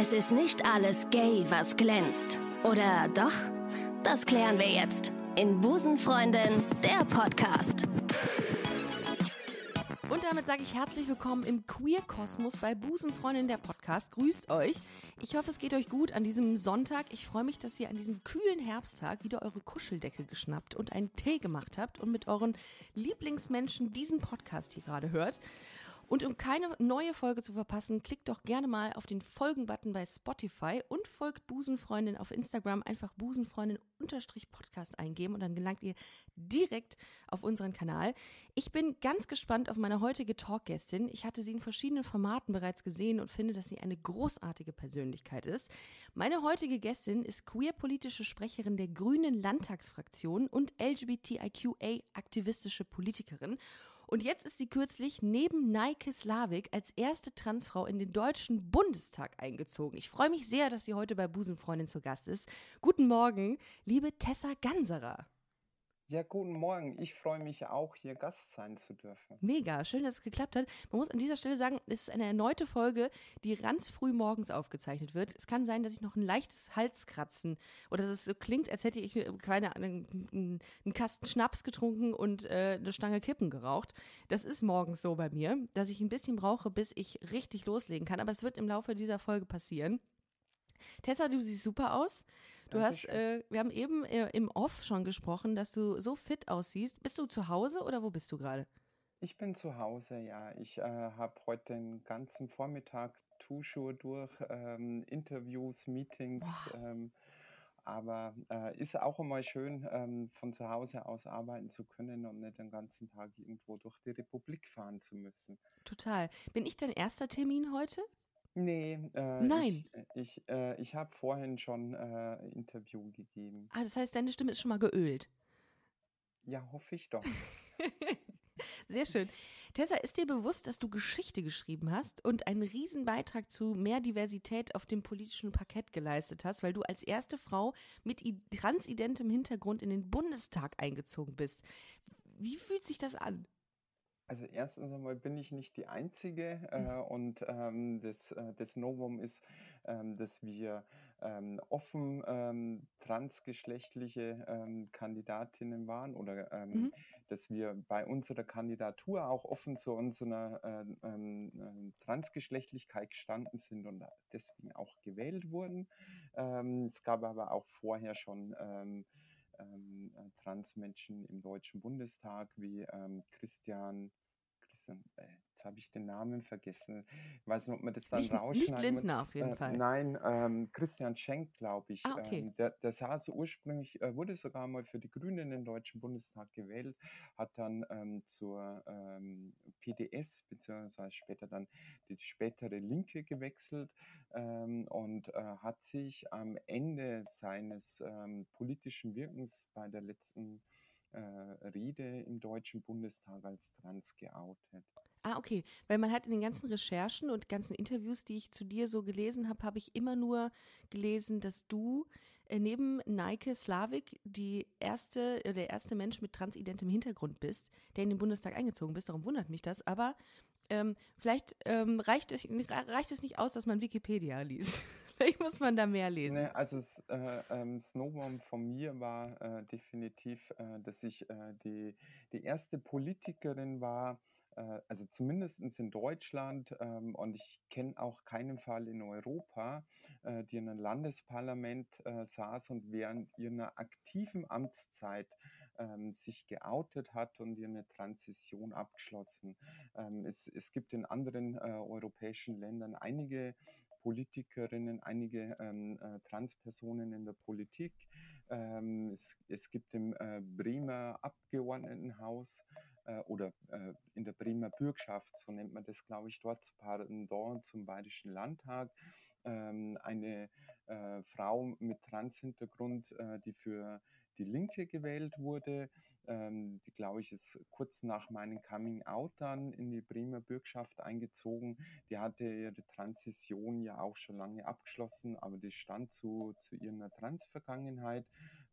Es ist nicht alles gay, was glänzt. Oder doch? Das klären wir jetzt in Busenfreundin, der Podcast. Und damit sage ich herzlich willkommen im Queer-Kosmos bei Busenfreundin der Podcast. Grüßt euch. Ich hoffe, es geht euch gut an diesem Sonntag. Ich freue mich, dass ihr an diesem kühlen Herbsttag wieder eure Kuscheldecke geschnappt und einen Tee gemacht habt und mit euren Lieblingsmenschen diesen Podcast hier gerade hört. Und um keine neue Folge zu verpassen, klickt doch gerne mal auf den Folgen-Button bei Spotify und folgt Busenfreundin auf Instagram. Einfach Busenfreundin-Podcast eingeben und dann gelangt ihr direkt auf unseren Kanal. Ich bin ganz gespannt auf meine heutige Talkgästin. Ich hatte sie in verschiedenen Formaten bereits gesehen und finde, dass sie eine großartige Persönlichkeit ist. Meine heutige Gästin ist queer-politische Sprecherin der Grünen Landtagsfraktion und LGBTIQA-aktivistische Politikerin. Und jetzt ist sie kürzlich neben Nike Slavik als erste Transfrau in den Deutschen Bundestag eingezogen. Ich freue mich sehr, dass sie heute bei Busenfreundin zu Gast ist. Guten Morgen, liebe Tessa Ganserer. Ja, guten Morgen. Ich freue mich auch, hier Gast sein zu dürfen. Mega, schön, dass es geklappt hat. Man muss an dieser Stelle sagen, es ist eine erneute Folge, die ganz früh morgens aufgezeichnet wird. Es kann sein, dass ich noch ein leichtes Halskratzen oder dass es so klingt, als hätte ich keine, einen, einen Kasten Schnaps getrunken und äh, eine Stange Kippen geraucht. Das ist morgens so bei mir, dass ich ein bisschen brauche, bis ich richtig loslegen kann. Aber es wird im Laufe dieser Folge passieren. Tessa, du siehst super aus. Du hast, äh, wir haben eben äh, im Off schon gesprochen, dass du so fit aussiehst. Bist du zu Hause oder wo bist du gerade? Ich bin zu Hause, ja. Ich äh, habe heute den ganzen Vormittag Tuschuhe durch, ähm, Interviews, Meetings. Ähm, aber äh, ist auch immer schön, ähm, von zu Hause aus arbeiten zu können und nicht den ganzen Tag irgendwo durch die Republik fahren zu müssen. Total. Bin ich dein erster Termin heute? Nee, äh, Nein. ich, ich, äh, ich habe vorhin schon äh, Interview gegeben. Ah, das heißt, deine Stimme ist schon mal geölt. Ja, hoffe ich doch. Sehr schön. Tessa, ist dir bewusst, dass du Geschichte geschrieben hast und einen riesen Beitrag zu mehr Diversität auf dem politischen Parkett geleistet hast, weil du als erste Frau mit transidentem Hintergrund in den Bundestag eingezogen bist? Wie fühlt sich das an? Also erstens einmal bin ich nicht die Einzige äh, Mhm. und ähm, das, äh, das Novum ist, ähm, dass wir ähm, offen ähm, transgeschlechtliche ähm, Kandidatinnen waren oder ähm, Mhm. dass wir bei unserer Kandidatur auch offen zu unserer äh, ähm, Transgeschlechtlichkeit gestanden sind und deswegen auch gewählt wurden. Es gab aber auch vorher schon ähm, äh, Transmenschen im Deutschen Bundestag wie ähm, Christian, Äh, jetzt habe ich den Namen vergessen. Ich weiß nicht, ob man das dann Nicht, nicht rausschneiden. Lindner auf jeden Äh, Fall. nein, ähm, Christian Schenk, glaube ich. Ah, okay. Ähm, der, der saß ursprünglich, äh, wurde sogar mal für die Grünen in den Deutschen Bundestag gewählt, hat dann ähm, zur ähm, PDS, beziehungsweise später dann die spätere Linke gewechselt ähm, und äh, hat sich am Ende seines ähm, politischen Wirkens bei der letzten äh, Rede im Deutschen Bundestag als trans geoutet. Ah, okay. Weil man hat in den ganzen Recherchen und ganzen Interviews, die ich zu dir so gelesen habe, habe ich immer nur gelesen, dass du äh, neben Nike Slavik die erste, äh, der erste Mensch mit transidentem Hintergrund bist, der in den Bundestag eingezogen bist. Darum wundert mich das. Aber ähm, vielleicht ähm, reicht, reicht es nicht aus, dass man Wikipedia liest. Vielleicht muss man da mehr lesen. Ne, also äh, ähm, Novum von mir war äh, definitiv, äh, dass ich äh, die, die erste Politikerin war, äh, also zumindest in Deutschland ähm, und ich kenne auch keinen Fall in Europa, äh, die in einem Landesparlament äh, saß und während ihrer aktiven Amtszeit ähm, sich geoutet hat und ihre Transition abgeschlossen. Ähm, es, es gibt in anderen äh, europäischen Ländern einige Politikerinnen, einige ähm, äh, Transpersonen in der Politik. Ähm, es, es gibt im äh, Bremer Abgeordnetenhaus äh, oder äh, in der Bremer Bürgschaft, so nennt man das, glaube ich, dort, Pendant zum Bayerischen Landtag, ähm, eine äh, Frau mit Trans-Hintergrund, äh, die für die Linke gewählt wurde, ähm, die, glaube ich, ist kurz nach meinem Coming Out dann in die Bremer Bürgschaft eingezogen. Die hatte ihre Transition ja auch schon lange abgeschlossen, aber die stand zu, zu ihrer Trans-Vergangenheit.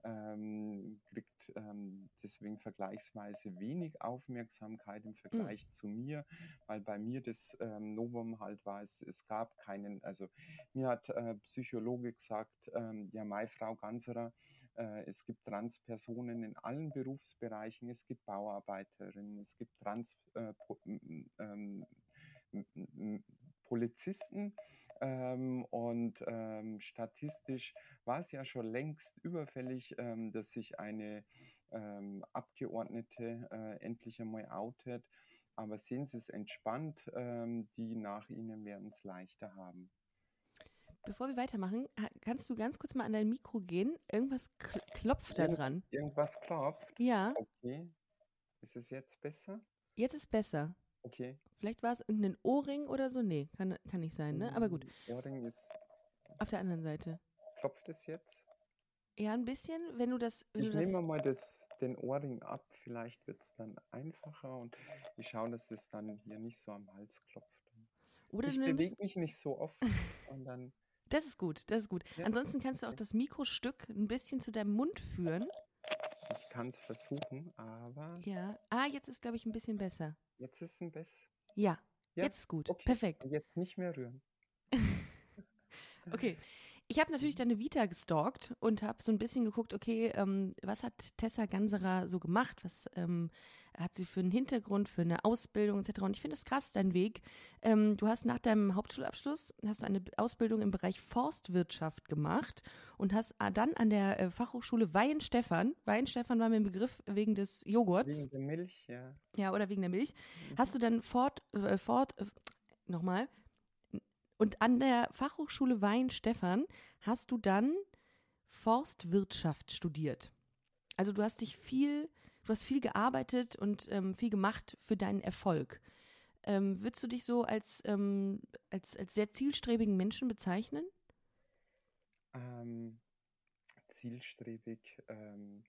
ähm, kriegt ähm, deswegen vergleichsweise wenig Aufmerksamkeit im hm. Vergleich mhm. zu mir, weil bei mir das ähm, Novum halt war, es, es gab keinen, also mir hat äh, Psychologe gesagt, ähm, ja, meine Frau Ganserer, es gibt Transpersonen in allen Berufsbereichen, es gibt Bauarbeiterinnen, es gibt Trans äh, ähm, ähm, und ähm, statistisch war es ja schon längst überfällig, ähm, dass sich eine ähm, Abgeordnete äh, endlich einmal outet. Aber sehen Sie es entspannt, ähm, die nach Ihnen werden es leichter haben. Bevor wir weitermachen, kannst du ganz kurz mal an dein Mikro gehen? Irgendwas klopft da dran. Irgendwas klopft? Ja. Okay. Ist es jetzt besser? Jetzt ist besser. Okay. Vielleicht war es irgendein Ohrring oder so. Nee, kann, kann nicht sein, ne? Aber gut. Hm, Ohrring ist. Auf der anderen Seite. Klopft es jetzt? Ja, ein bisschen, wenn du das. Wenn ich du nehme mal das, den Ohrring ab, vielleicht wird es dann einfacher und ich schaue, dass es dann hier nicht so am Hals klopft. Oder ich bewege mich nicht so oft und dann. Das ist gut, das ist gut. Ja. Ansonsten kannst du auch das Mikrostück ein bisschen zu deinem Mund führen. Ich kann es versuchen, aber. Ja. Ah, jetzt ist, glaube ich, ein bisschen besser. Jetzt ist es ein bisschen. Ja, ja, jetzt ist gut. Okay. Perfekt. Jetzt nicht mehr rühren. okay. Ich habe natürlich deine Vita gestalkt und habe so ein bisschen geguckt, okay, ähm, was hat Tessa Ganserer so gemacht? Was ähm, hat sie für einen Hintergrund, für eine Ausbildung etc. Und ich finde das krass, dein Weg. Ähm, du hast nach deinem Hauptschulabschluss hast du eine Ausbildung im Bereich Forstwirtschaft gemacht und hast äh, dann an der äh, Fachhochschule Weihenstephan, Weihenstephan war mir ein Begriff wegen des Joghurts. Wegen der Milch, ja. Ja, oder wegen der Milch. Mhm. Hast du dann fort, äh, fort, äh, nochmal, und an der Fachhochschule Weihenstephan hast du dann Forstwirtschaft studiert. Also du hast dich viel, du hast viel gearbeitet und ähm, viel gemacht für deinen Erfolg. Ähm, würdest du dich so als, ähm, als, als sehr zielstrebigen Menschen bezeichnen? Ähm, zielstrebig. Ähm,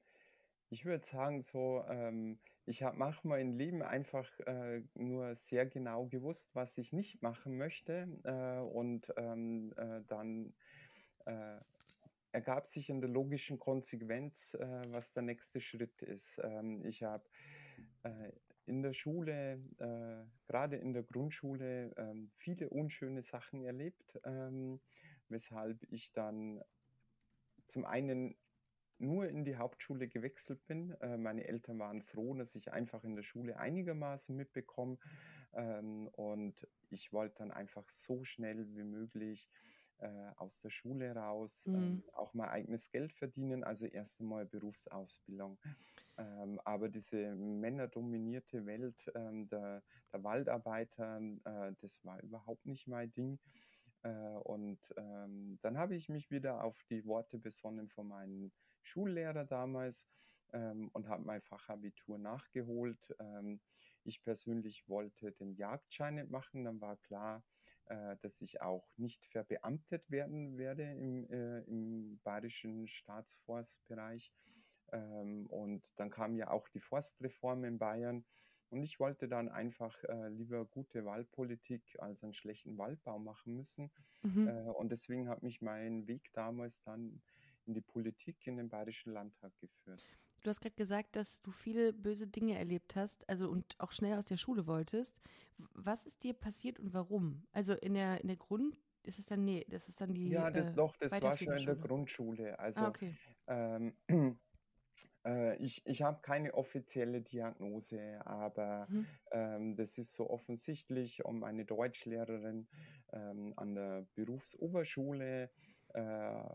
ich würde sagen, so, ähm, ich habe manchmal im Leben einfach äh, nur sehr genau gewusst, was ich nicht machen möchte. Äh, und ähm, äh, dann äh, ergab sich in der logischen Konsequenz, äh, was der nächste Schritt ist. Ähm, ich habe äh, in der Schule, gerade in der Grundschule, ähm, viele unschöne Sachen erlebt, ähm, weshalb ich dann zum einen nur in die Hauptschule gewechselt bin. Äh, meine Eltern waren froh, dass ich einfach in der Schule einigermaßen mitbekomme. Ähm, und ich wollte dann einfach so schnell wie möglich äh, aus der Schule raus, mhm. ähm, auch mein eigenes Geld verdienen, also erst einmal Berufsausbildung. Ähm, aber diese männerdominierte Welt ähm, der, der, Waldarbeiter, äh, das war überhaupt nicht mein Ding. Äh, und ähm, dann habe ich mich wieder auf die Worte besonnen von meinen Schullehrer damals ähm, und habe mein Fachabitur nachgeholt. Ähm, ich persönlich wollte den Jagdschein nicht machen. Dann war klar, äh, dass ich auch nicht verbeamtet werden werde im, äh, im bayerischen Staatsforstbereich. Ähm, und dann kam ja auch die Forstreform in Bayern. Und ich wollte dann einfach äh, lieber gute Waldpolitik als einen schlechten Waldbau machen müssen. Mhm. Äh, und deswegen hat mich mein Weg damals dann in die Politik in den Bayerischen Landtag geführt. Du hast gerade gesagt, dass du viele böse Dinge erlebt hast, also und auch schnell aus der Schule wolltest. Was ist dir passiert und warum? Also in der in der Grund ist es dann nee, das ist dann die Ja, das, äh, doch, das war schon in der Grundschule. Also ah, okay. ähm, äh, ich, ich habe keine offizielle Diagnose, aber mhm. ähm, das ist so offensichtlich um eine Deutschlehrerin ähm, an der Berufsoberschule äh,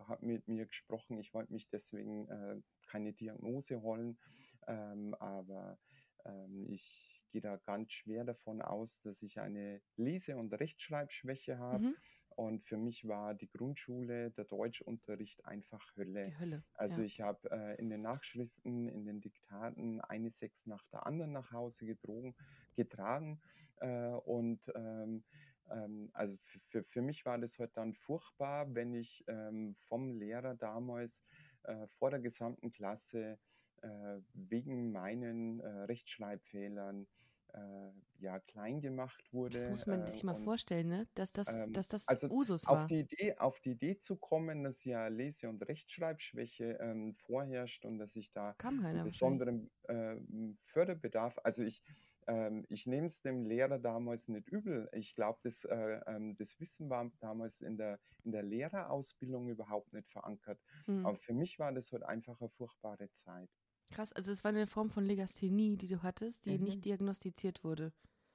hat mit mir gesprochen. Ich wollte mich deswegen äh, keine Diagnose holen, ähm, aber ähm, ich gehe da ganz schwer davon aus, dass ich eine Lese- und Rechtschreibschwäche habe. Mhm. Und für mich war die Grundschule, der Deutschunterricht einfach Hölle. Hölle also ja. ich habe äh, in den Nachschriften, in den Diktaten eine Sechs nach der anderen nach Hause gedrogen, getragen. Äh, und ähm, ähm, also für, für mich war das halt dann furchtbar, wenn ich ähm, vom Lehrer damals äh, vor der gesamten Klasse äh, wegen meinen äh, Rechtschreibfehlern äh, ja, klein gemacht wurde. Das muss man äh, sich mal und, vorstellen, ne? dass das, ähm, dass das also Usus auf war. die Idee, auf die Idee zu kommen, dass ja Lese- und Rechtschreibschwäche ähm, vorherrscht und dass ich da einen besonderen ähm, Förderbedarf, also ich, ähm, ich nehme es dem Lehrer damals nicht übel. Ich glaube, das, äh, ähm, das Wissen war damals in der, in der Lehrerausbildung überhaupt nicht verankert. Hm. Aber für mich war das halt einfach eine furchtbare Zeit. Krass, also es war eine Form von Legasthenie, die du hattest, die Mhm. nicht diagnostiziert wurde.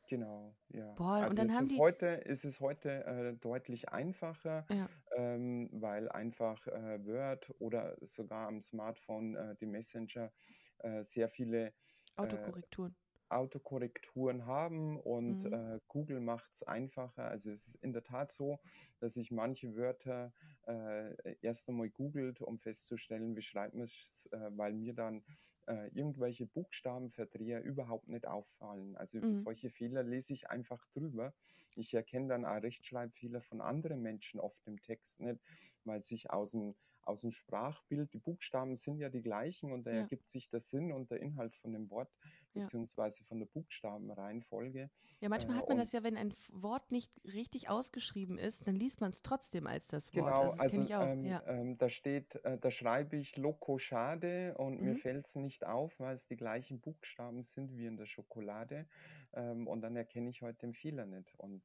Genau, ja. Boah, und Also dann es haben ist die- heute, ist es heute äh, deutlich einfacher, Ja. ähm, weil einfach äh, Word oder sogar am Smartphone äh, die Messenger äh, sehr viele Autokorrekturen. Autokorrekturen haben und Mhm. äh, Google macht es einfacher. Also es ist in der Tat so, dass ich manche Wörter äh, erst einmal googelt, um festzustellen, wie schreibt man es, äh, weil mir dann äh, irgendwelche Buchstabenverdreher überhaupt nicht auffallen. Also Mhm. solche Fehler lese ich einfach drüber. Ich erkenne dann auch Rechtschreibfehler von anderen Menschen oft im Text nicht, weil sich aus dem, aus dem Sprachbild, die Buchstaben sind ja die gleichen und da Ja. ergibt sich der Sinn und der Inhalt von dem Wort beziehungsweise von der Buchstabenreihenfolge. Ja, manchmal äh, hat man das ja, wenn ein Wort nicht richtig ausgeschrieben ist, dann liest man es trotzdem als das Wort. Genau, also das also kenne ich auch. ähm, ja. ähm, da steht, äh, da schreibe ich Loco Schade und mir Mhm. fällt es nicht auf, weil es die gleichen Buchstaben sind wie in der Schokolade ähm, und dann erkenne ich heute den Fehler nicht. Und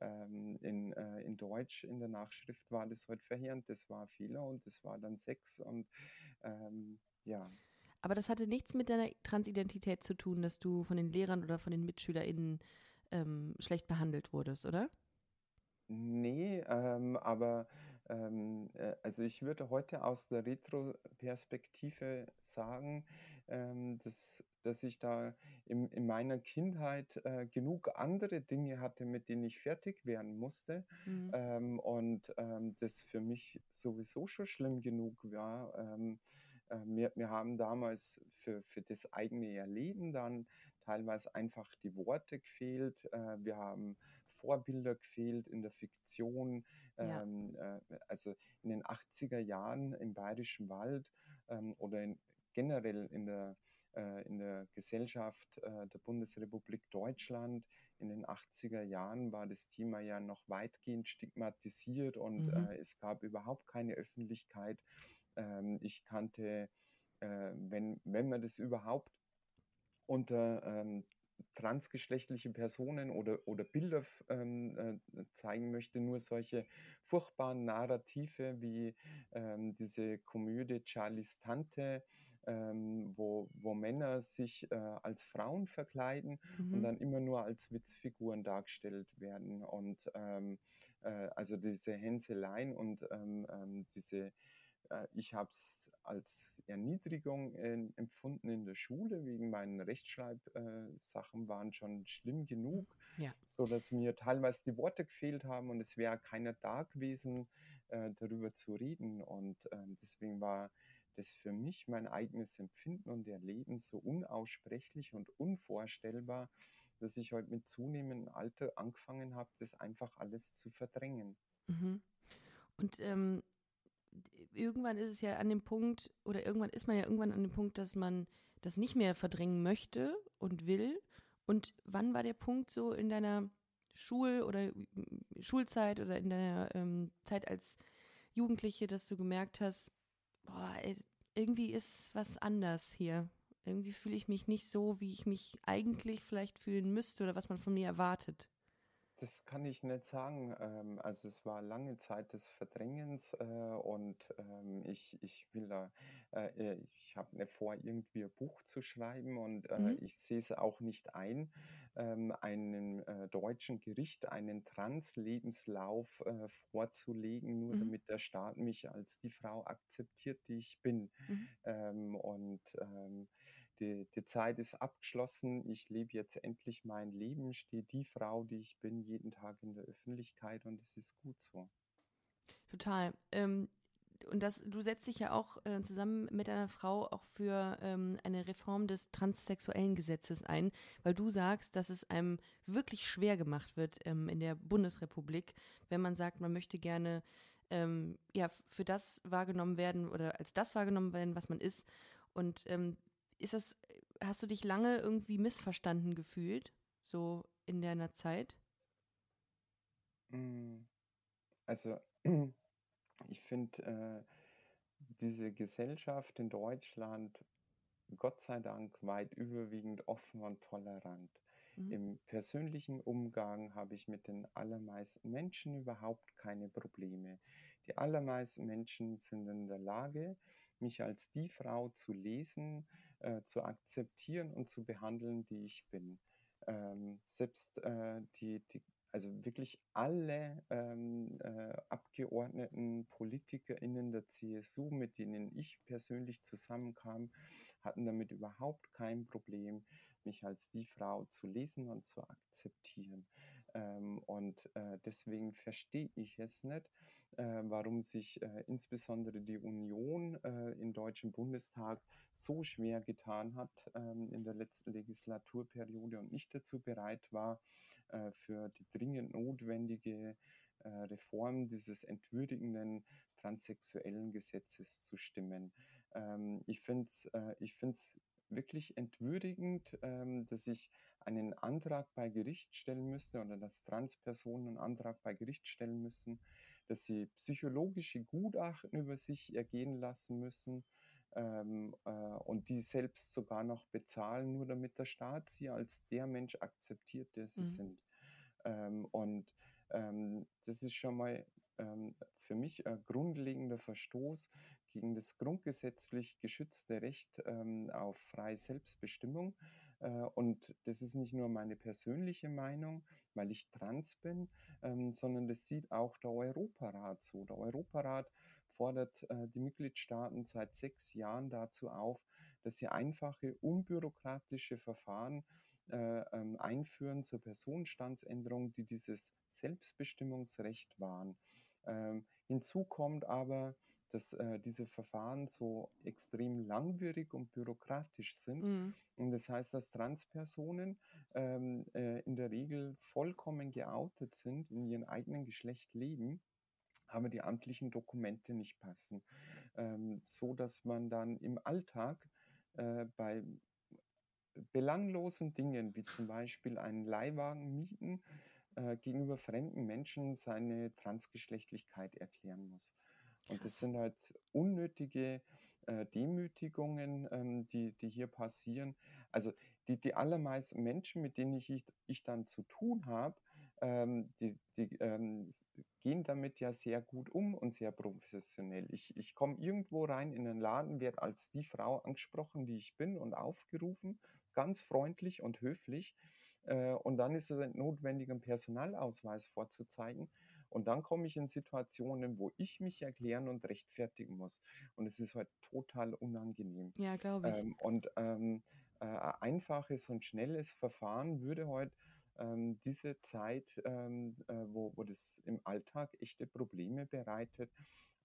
ähm, in, äh, in Deutsch in der Nachschrift war das heute verheerend, das war Fehler und das war dann sechs und ähm, ja. Aber das hatte nichts mit deiner Transidentität zu tun, dass du von den Lehrern oder von den MitschülerInnen ähm, schlecht behandelt wurdest, oder? Nee, ähm, aber ähm, äh, also ich würde heute aus der Retro-Perspektive sagen, ähm, dass, dass ich da in, in meiner Kindheit äh, genug andere Dinge hatte, mit denen ich fertig werden musste Mhm. ähm, und ähm, das für mich sowieso schon schlimm genug war. Ähm, äh, wir, wir haben damals für, für das eigene Erleben dann teilweise einfach die Worte gefehlt. Äh, wir haben Vorbilder gefehlt in der Fiktion. Ja. Ähm, äh, also in den 80er Jahren im Bayerischen Wald ähm, oder in, generell in der, äh, in der Gesellschaft äh, der Bundesrepublik Deutschland in den 80er Jahren war das Thema ja noch weitgehend stigmatisiert und Mhm. äh, es gab überhaupt keine Öffentlichkeit. Ähm, ich kannte, wenn, wenn man das überhaupt unter ähm, transgeschlechtliche Personen oder, oder Bilder ähm, äh, zeigen möchte, nur solche furchtbaren Narrative wie ähm, diese Komödie Charlies Tante, ähm, wo, wo Männer sich äh, als Frauen verkleiden und Mhm. dann immer nur als Witzfiguren dargestellt werden. Und ähm, äh, also diese Hänseleien und ähm, ähm, diese, äh, ich habe es als Erniedrigung äh, empfunden in der Schule, wegen meinen Rechtschreibsachen äh, waren schon schlimm genug, Ja. so dass mir teilweise die Worte gefehlt haben und es wäre keiner da gewesen, äh, darüber zu reden. Und ähm, deswegen war das für mich mein eigenes Empfinden und Erleben so unaussprechlich und unvorstellbar, dass ich heute mit zunehmendem Alter angefangen habe, das einfach alles zu verdrängen. Mhm. Und ähm, irgendwann ist es ja an dem Punkt, oder irgendwann ist man ja irgendwann an dem Punkt, dass man das nicht mehr verdrängen möchte und will. Und wann war der Punkt so in deiner Schul- oder mm, Schulzeit oder in deiner ähm, Zeit als Jugendliche, dass du gemerkt hast, boah, irgendwie ist was anders hier. Irgendwie fühle ich mich nicht so, wie ich mich eigentlich vielleicht fühlen müsste oder was man von mir erwartet. Das kann ich nicht sagen. Ähm, also es war lange Zeit des Verdrängens äh, und ähm, ich, ich will da, äh, ich habe nicht vor, irgendwie ein Buch zu schreiben und äh, Mhm. ich sehe es auch nicht ein, ähm, einem äh, deutschen Gericht einen Trans-Lebenslauf äh, vorzulegen, nur Mhm. damit der Staat mich als die Frau akzeptiert, die ich bin. Mhm. Ähm, und ähm, die, die Zeit ist abgeschlossen. Ich lebe jetzt endlich mein Leben, stehe die Frau, die ich bin, jeden Tag in der Öffentlichkeit und es ist gut so. Total. Ähm, und das, du setzt dich ja auch äh, zusammen mit deiner Frau auch für ähm, eine Reform des transsexuellen Gesetzes ein, weil du sagst, dass es einem wirklich schwer gemacht wird ähm, in der Bundesrepublik, wenn man sagt, man möchte gerne ähm, ja für das wahrgenommen werden oder als das wahrgenommen werden, was man ist. Und ähm, ist das, hast du dich lange irgendwie missverstanden gefühlt? so in deiner Zeit? Mm, also, ich finde äh, diese Gesellschaft in Deutschland Gott sei Dank weit überwiegend offen und tolerant. Mhm. Im persönlichen Umgang habe ich mit den allermeisten Menschen überhaupt keine Probleme. Die allermeisten Menschen sind in der Lage, mich als die Frau zu lesen, äh, zu akzeptieren und zu behandeln, die ich bin. Ähm, selbst äh, die, die, also wirklich alle ähm, äh, Abgeordneten, PolitikerInnen der CSU, mit denen ich persönlich zusammenkam, hatten damit überhaupt kein Problem, mich als die Frau zu lesen und zu akzeptieren. Ähm, und äh, deswegen verstehe ich es nicht, warum sich äh, insbesondere die Union äh, im Deutschen Bundestag so schwer getan hat ähm, in der letzten Legislaturperiode und nicht dazu bereit war, äh, für die dringend notwendige äh, Reform dieses entwürdigenden transsexuellen Gesetzes zu stimmen. Ähm, ich finde es äh, ich find's wirklich entwürdigend, ähm, dass ich einen Antrag bei Gericht stellen müsste oder dass Transpersonen einen Antrag bei Gericht stellen müssen, dass sie psychologische Gutachten über sich ergehen lassen müssen ähm, äh, und die selbst sogar noch bezahlen, nur damit der Staat sie als der Mensch akzeptiert, der sie mhm. sind. Ähm, und ähm, das ist schon mal ähm, für mich ein grundlegender Verstoß gegen das grundgesetzlich geschützte Recht ähm, auf freie Selbstbestimmung. Äh, und das ist nicht nur meine persönliche Meinung, weil ich trans bin, ähm, sondern das sieht auch der Europarat so. Der Europarat fordert äh, die Mitgliedstaaten seit sechs Jahren dazu auf, dass sie einfache, unbürokratische Verfahren äh, ähm, einführen zur Personenstandsänderung, die dieses Selbstbestimmungsrecht wahren. Ähm, hinzu kommt aber, dass äh, diese Verfahren so extrem langwierig und bürokratisch sind. Mhm. Und das heißt, dass Transpersonen ähm, äh, in der Regel vollkommen geoutet sind, in ihrem eigenen Geschlecht leben, aber die amtlichen Dokumente nicht passen. Ähm, so dass man dann im Alltag äh, bei belanglosen Dingen, wie zum Beispiel einen Leihwagen mieten, äh, gegenüber fremden Menschen seine Transgeschlechtlichkeit erklären muss. Und das sind halt unnötige äh, Demütigungen, ähm, die, die hier passieren. Also die, die allermeisten Menschen, mit denen ich, ich dann zu tun habe, ähm, die, die ähm, gehen damit ja sehr gut um und sehr professionell. Ich, ich komme irgendwo rein in einen Laden, werde als die Frau angesprochen, die ich bin und aufgerufen, ganz freundlich und höflich. Äh, und dann ist es notwendig, einen Personalausweis vorzuzeigen. Und dann komme ich in Situationen, wo ich mich erklären und rechtfertigen muss. Und es ist halt total unangenehm. Ja, glaube ich. Ähm, und ähm, äh, ein einfaches und schnelles Verfahren würde heute ähm, diese Zeit, ähm, äh, wo, wo das im Alltag echte Probleme bereitet,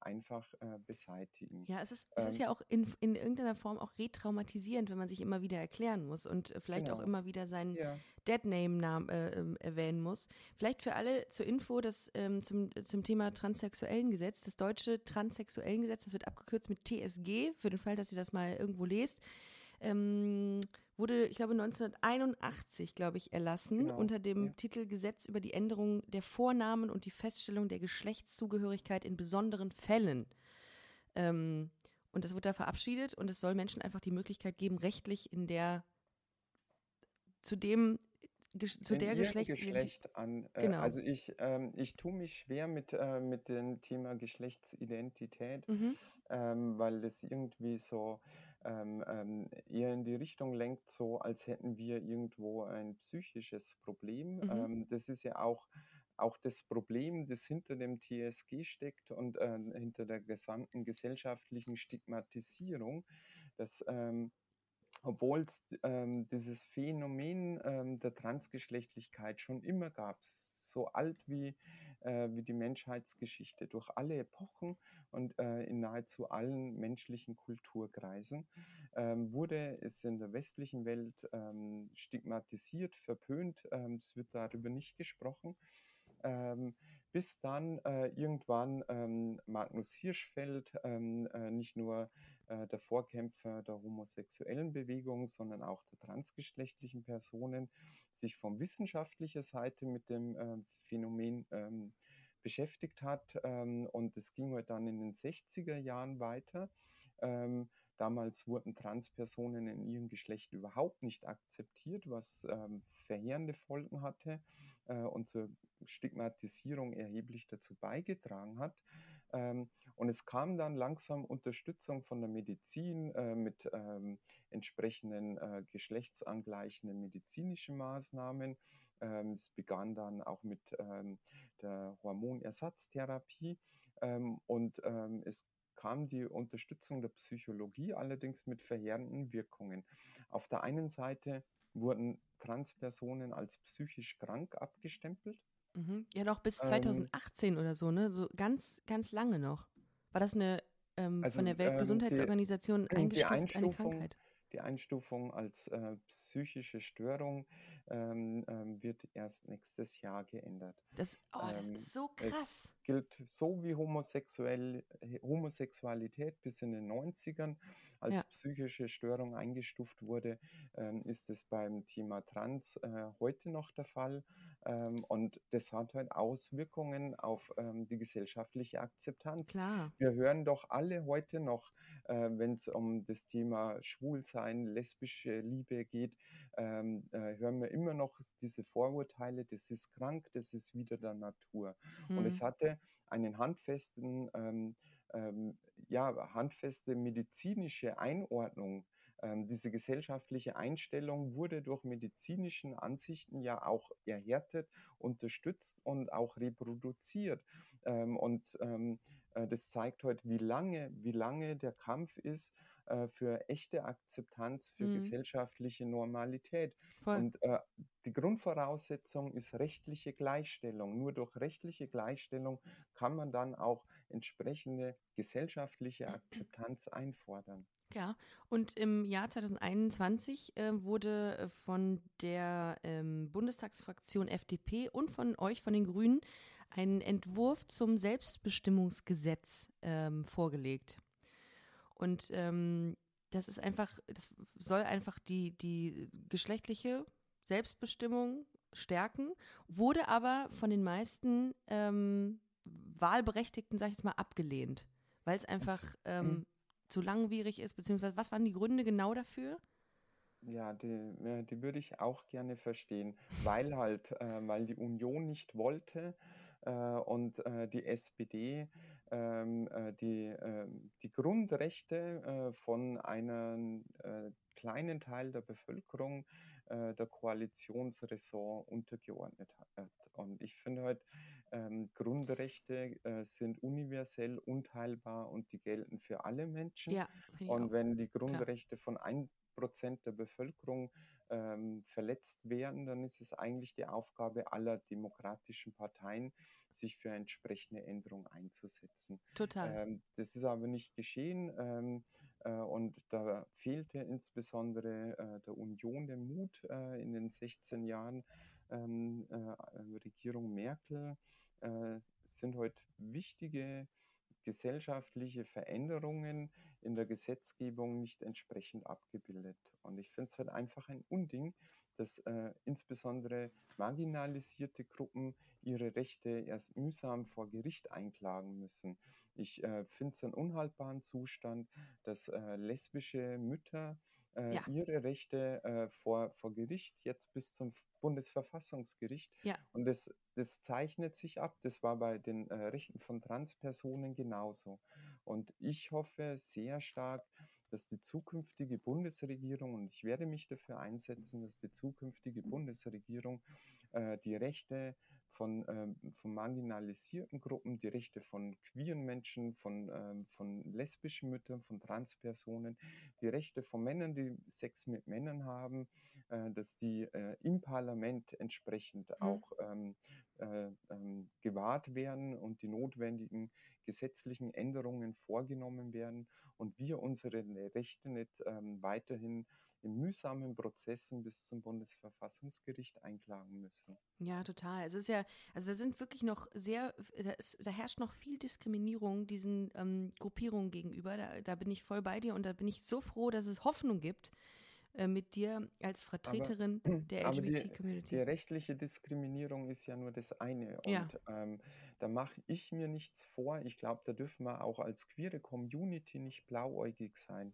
einfach äh, beseitigen. Ja, es ist, es ist ähm, ja auch in, in irgendeiner Form auch retraumatisierend, wenn man sich immer wieder erklären muss und vielleicht genau. auch immer wieder seinen ja. Deadname-Namen äh, äh, erwähnen muss. Vielleicht für alle zur Info, dass ähm, zum, zum Thema transsexuellen Gesetz, das deutsche transsexuellen Gesetz, das wird abgekürzt mit TSG, für den Fall, dass ihr das mal irgendwo lest. Ähm, wurde, ich glaube, 1981, glaube ich, erlassen genau. unter dem ja. Titel Gesetz über die Änderung der Vornamen und die Feststellung der Geschlechtszugehörigkeit in besonderen Fällen. Ähm, und das wurde da verabschiedet und es soll Menschen einfach die Möglichkeit geben, rechtlich in der zu dem zu der Geschlechtsidentität. an. Äh, genau. Also ich, ähm, ich tue mich schwer mit, äh, mit dem Thema Geschlechtsidentität, mhm. ähm, weil es irgendwie so ähm, ähm, eher in die Richtung lenkt, so als hätten wir irgendwo ein psychisches Problem. Mhm. Ähm, das ist ja auch, auch das Problem, das hinter dem TSG steckt und äh, hinter der gesamten gesellschaftlichen Stigmatisierung, dass ähm, obwohl es ähm, dieses Phänomen ähm, der Transgeschlechtlichkeit schon immer gab, so alt wie, äh, wie die Menschheitsgeschichte, durch alle Epochen und äh, in nahezu allen menschlichen Kulturkreisen, ähm, wurde es in der westlichen Welt ähm, stigmatisiert, verpönt, ähm, es wird darüber nicht gesprochen. Ähm, bis dann äh, irgendwann ähm, Magnus Hirschfeld, ähm, äh, nicht nur äh, der Vorkämpfer der homosexuellen Bewegung, sondern auch der transgeschlechtlichen Personen, sich von wissenschaftlicher Seite mit dem äh, Phänomen ähm, beschäftigt hat. Ähm, und es ging halt dann in den 60er Jahren weiter. Ähm, damals wurden Transpersonen in ihrem Geschlecht überhaupt nicht akzeptiert, was ähm, verheerende Folgen hatte äh, und zur Stigmatisierung erheblich dazu beigetragen hat. Ähm, und es kam dann langsam Unterstützung von der Medizin äh, mit ähm, entsprechenden äh, geschlechtsangleichenden medizinischen Maßnahmen. Ähm, es begann dann auch mit ähm, der Hormonersatztherapie ähm, und ähm, es kam die Unterstützung der Psychologie allerdings mit verheerenden Wirkungen. Auf der einen Seite wurden Transpersonen als psychisch krank abgestempelt. Mhm. Ja, noch bis 2018 ähm, oder so, ne? So ganz, ganz lange noch. War das eine ähm, also, von der Weltgesundheitsorganisation ähm, eingestuft eine Krankheit? Die Einstufung als äh, psychische Störung ähm, ähm, wird erst nächstes Jahr geändert. Das, oh, das ähm, ist so krass. Es gilt so wie Homosexuell, Homosexualität bis in den 90ern als ja. psychische Störung eingestuft wurde, ähm, ist es beim Thema Trans äh, heute noch der Fall. Ähm, und das hat halt Auswirkungen auf ähm, die gesellschaftliche Akzeptanz. Klar. Wir hören doch alle heute noch, äh, wenn es um das Thema Schwulsein, lesbische Liebe geht, ähm, äh, hören wir immer noch diese Vorurteile, das ist krank, das ist wieder der Natur. Hm. Und es hatte einen handfesten ähm, ähm, ja, handfeste medizinische Einordnung. Ähm, diese gesellschaftliche Einstellung wurde durch medizinischen Ansichten ja auch erhärtet, unterstützt und auch reproduziert. Ähm, und ähm, äh, das zeigt heute, wie lange, wie lange der Kampf ist äh, für echte Akzeptanz, für mhm. gesellschaftliche Normalität. Voll. Und äh, die Grundvoraussetzung ist rechtliche Gleichstellung. Nur durch rechtliche Gleichstellung kann man dann auch entsprechende gesellschaftliche Akzeptanz einfordern. Ja, und im Jahr 2021 äh, wurde äh, von der ähm, Bundestagsfraktion FDP und von euch, von den Grünen, ein Entwurf zum Selbstbestimmungsgesetz ähm, vorgelegt. Und ähm, das ist einfach, das soll einfach die, die geschlechtliche Selbstbestimmung stärken, wurde aber von den meisten ähm, Wahlberechtigten, sag ich jetzt mal, abgelehnt, weil es einfach ähm, mhm. Zu langwierig ist, beziehungsweise was waren die Gründe genau dafür? Ja, die, die würde ich auch gerne verstehen, weil halt, äh, weil die Union nicht wollte äh, und äh, die SPD ähm, äh, die, ähm, die Grundrechte äh, von einem äh, kleinen Teil der Bevölkerung der Koalitionsressort untergeordnet hat. Und ich finde halt, ähm, Grundrechte äh, sind universell, unteilbar und die gelten für alle Menschen. Ja, und auch. wenn die Grundrechte Klar. von 1% der Bevölkerung ähm, verletzt werden, dann ist es eigentlich die Aufgabe aller demokratischen Parteien, sich für entsprechende Änderungen einzusetzen. Total. Ähm, das ist aber nicht geschehen. Ähm, äh, und da fehlte insbesondere äh, der Union der Mut äh, in den 16 Jahren ähm, äh, Regierung Merkel äh, sind heute wichtige gesellschaftliche Veränderungen in der Gesetzgebung nicht entsprechend abgebildet. Und ich finde es halt einfach ein Unding, dass äh, insbesondere marginalisierte Gruppen ihre Rechte erst mühsam vor Gericht einklagen müssen. Ich äh, finde es einen unhaltbaren Zustand, dass äh, lesbische Mütter äh, ja. ihre Rechte äh, vor, vor Gericht jetzt bis zum Bundesverfassungsgericht. Ja. Und das, das zeichnet sich ab. Das war bei den äh, Rechten von Transpersonen genauso. Und ich hoffe sehr stark, dass die zukünftige Bundesregierung, und ich werde mich dafür einsetzen, dass die zukünftige Bundesregierung äh, die Rechte von, ähm, von marginalisierten Gruppen, die Rechte von queeren Menschen, von, ähm, von lesbischen Müttern, von Transpersonen, die Rechte von Männern, die Sex mit Männern haben, äh, dass die äh, im Parlament entsprechend mhm. auch ähm, äh, ähm, gewahrt werden und die notwendigen gesetzlichen Änderungen vorgenommen werden und wir unsere Rechte nicht ähm, weiterhin in mühsamen Prozessen bis zum Bundesverfassungsgericht einklagen müssen. Ja, total. Es ist ja, also da sind wirklich noch sehr, da, ist, da herrscht noch viel Diskriminierung diesen ähm, Gruppierungen gegenüber. Da, da bin ich voll bei dir und da bin ich so froh, dass es Hoffnung gibt äh, mit dir als Vertreterin aber, der LGBT-Community. Die, die, rechtliche Diskriminierung ist ja nur das eine. Und ja. ähm, da mache ich mir nichts vor. Ich glaube, da dürfen wir auch als queere Community nicht blauäugig sein.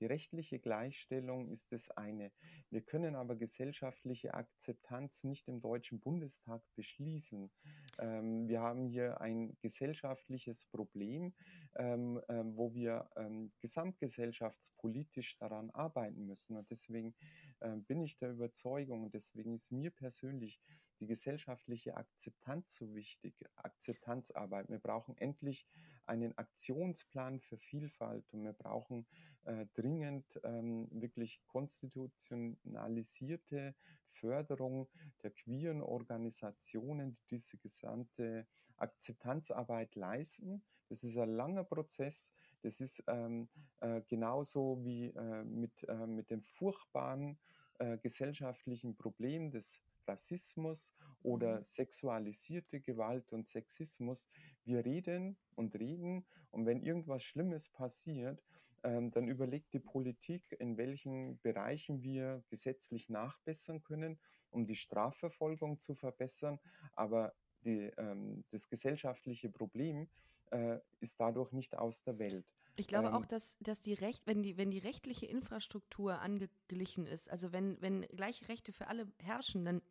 Die rechtliche Gleichstellung ist das eine. Wir können aber gesellschaftliche Akzeptanz nicht im Deutschen Bundestag beschließen. Ähm, wir haben hier ein gesellschaftliches Problem, ähm, ähm, wo wir ähm, gesamtgesellschaftspolitisch daran arbeiten müssen. Und deswegen ähm, bin ich der Überzeugung und deswegen ist mir persönlich die gesellschaftliche Akzeptanz so wichtig, Akzeptanzarbeit. Wir brauchen endlich einen Aktionsplan für Vielfalt und wir brauchen äh, dringend ähm, wirklich konstitutionalisierte Förderung der queeren Organisationen, die diese gesamte Akzeptanzarbeit leisten. Das ist ein langer Prozess. Das ist ähm, äh, genauso wie äh, mit, äh, mit dem furchtbaren äh, gesellschaftlichen Problem des Rassismus oder mhm. sexualisierte Gewalt und Sexismus. Wir reden und reden und wenn irgendwas Schlimmes passiert, ähm, dann überlegt die Politik, in welchen Bereichen wir gesetzlich nachbessern können, um die Strafverfolgung zu verbessern. Aber die, ähm, das gesellschaftliche Problem äh, ist dadurch nicht aus der Welt. Ich glaube ähm, auch, dass, dass die Recht, wenn die, wenn die rechtliche Infrastruktur angeglichen ist, also wenn, wenn gleiche Rechte für alle herrschen, dann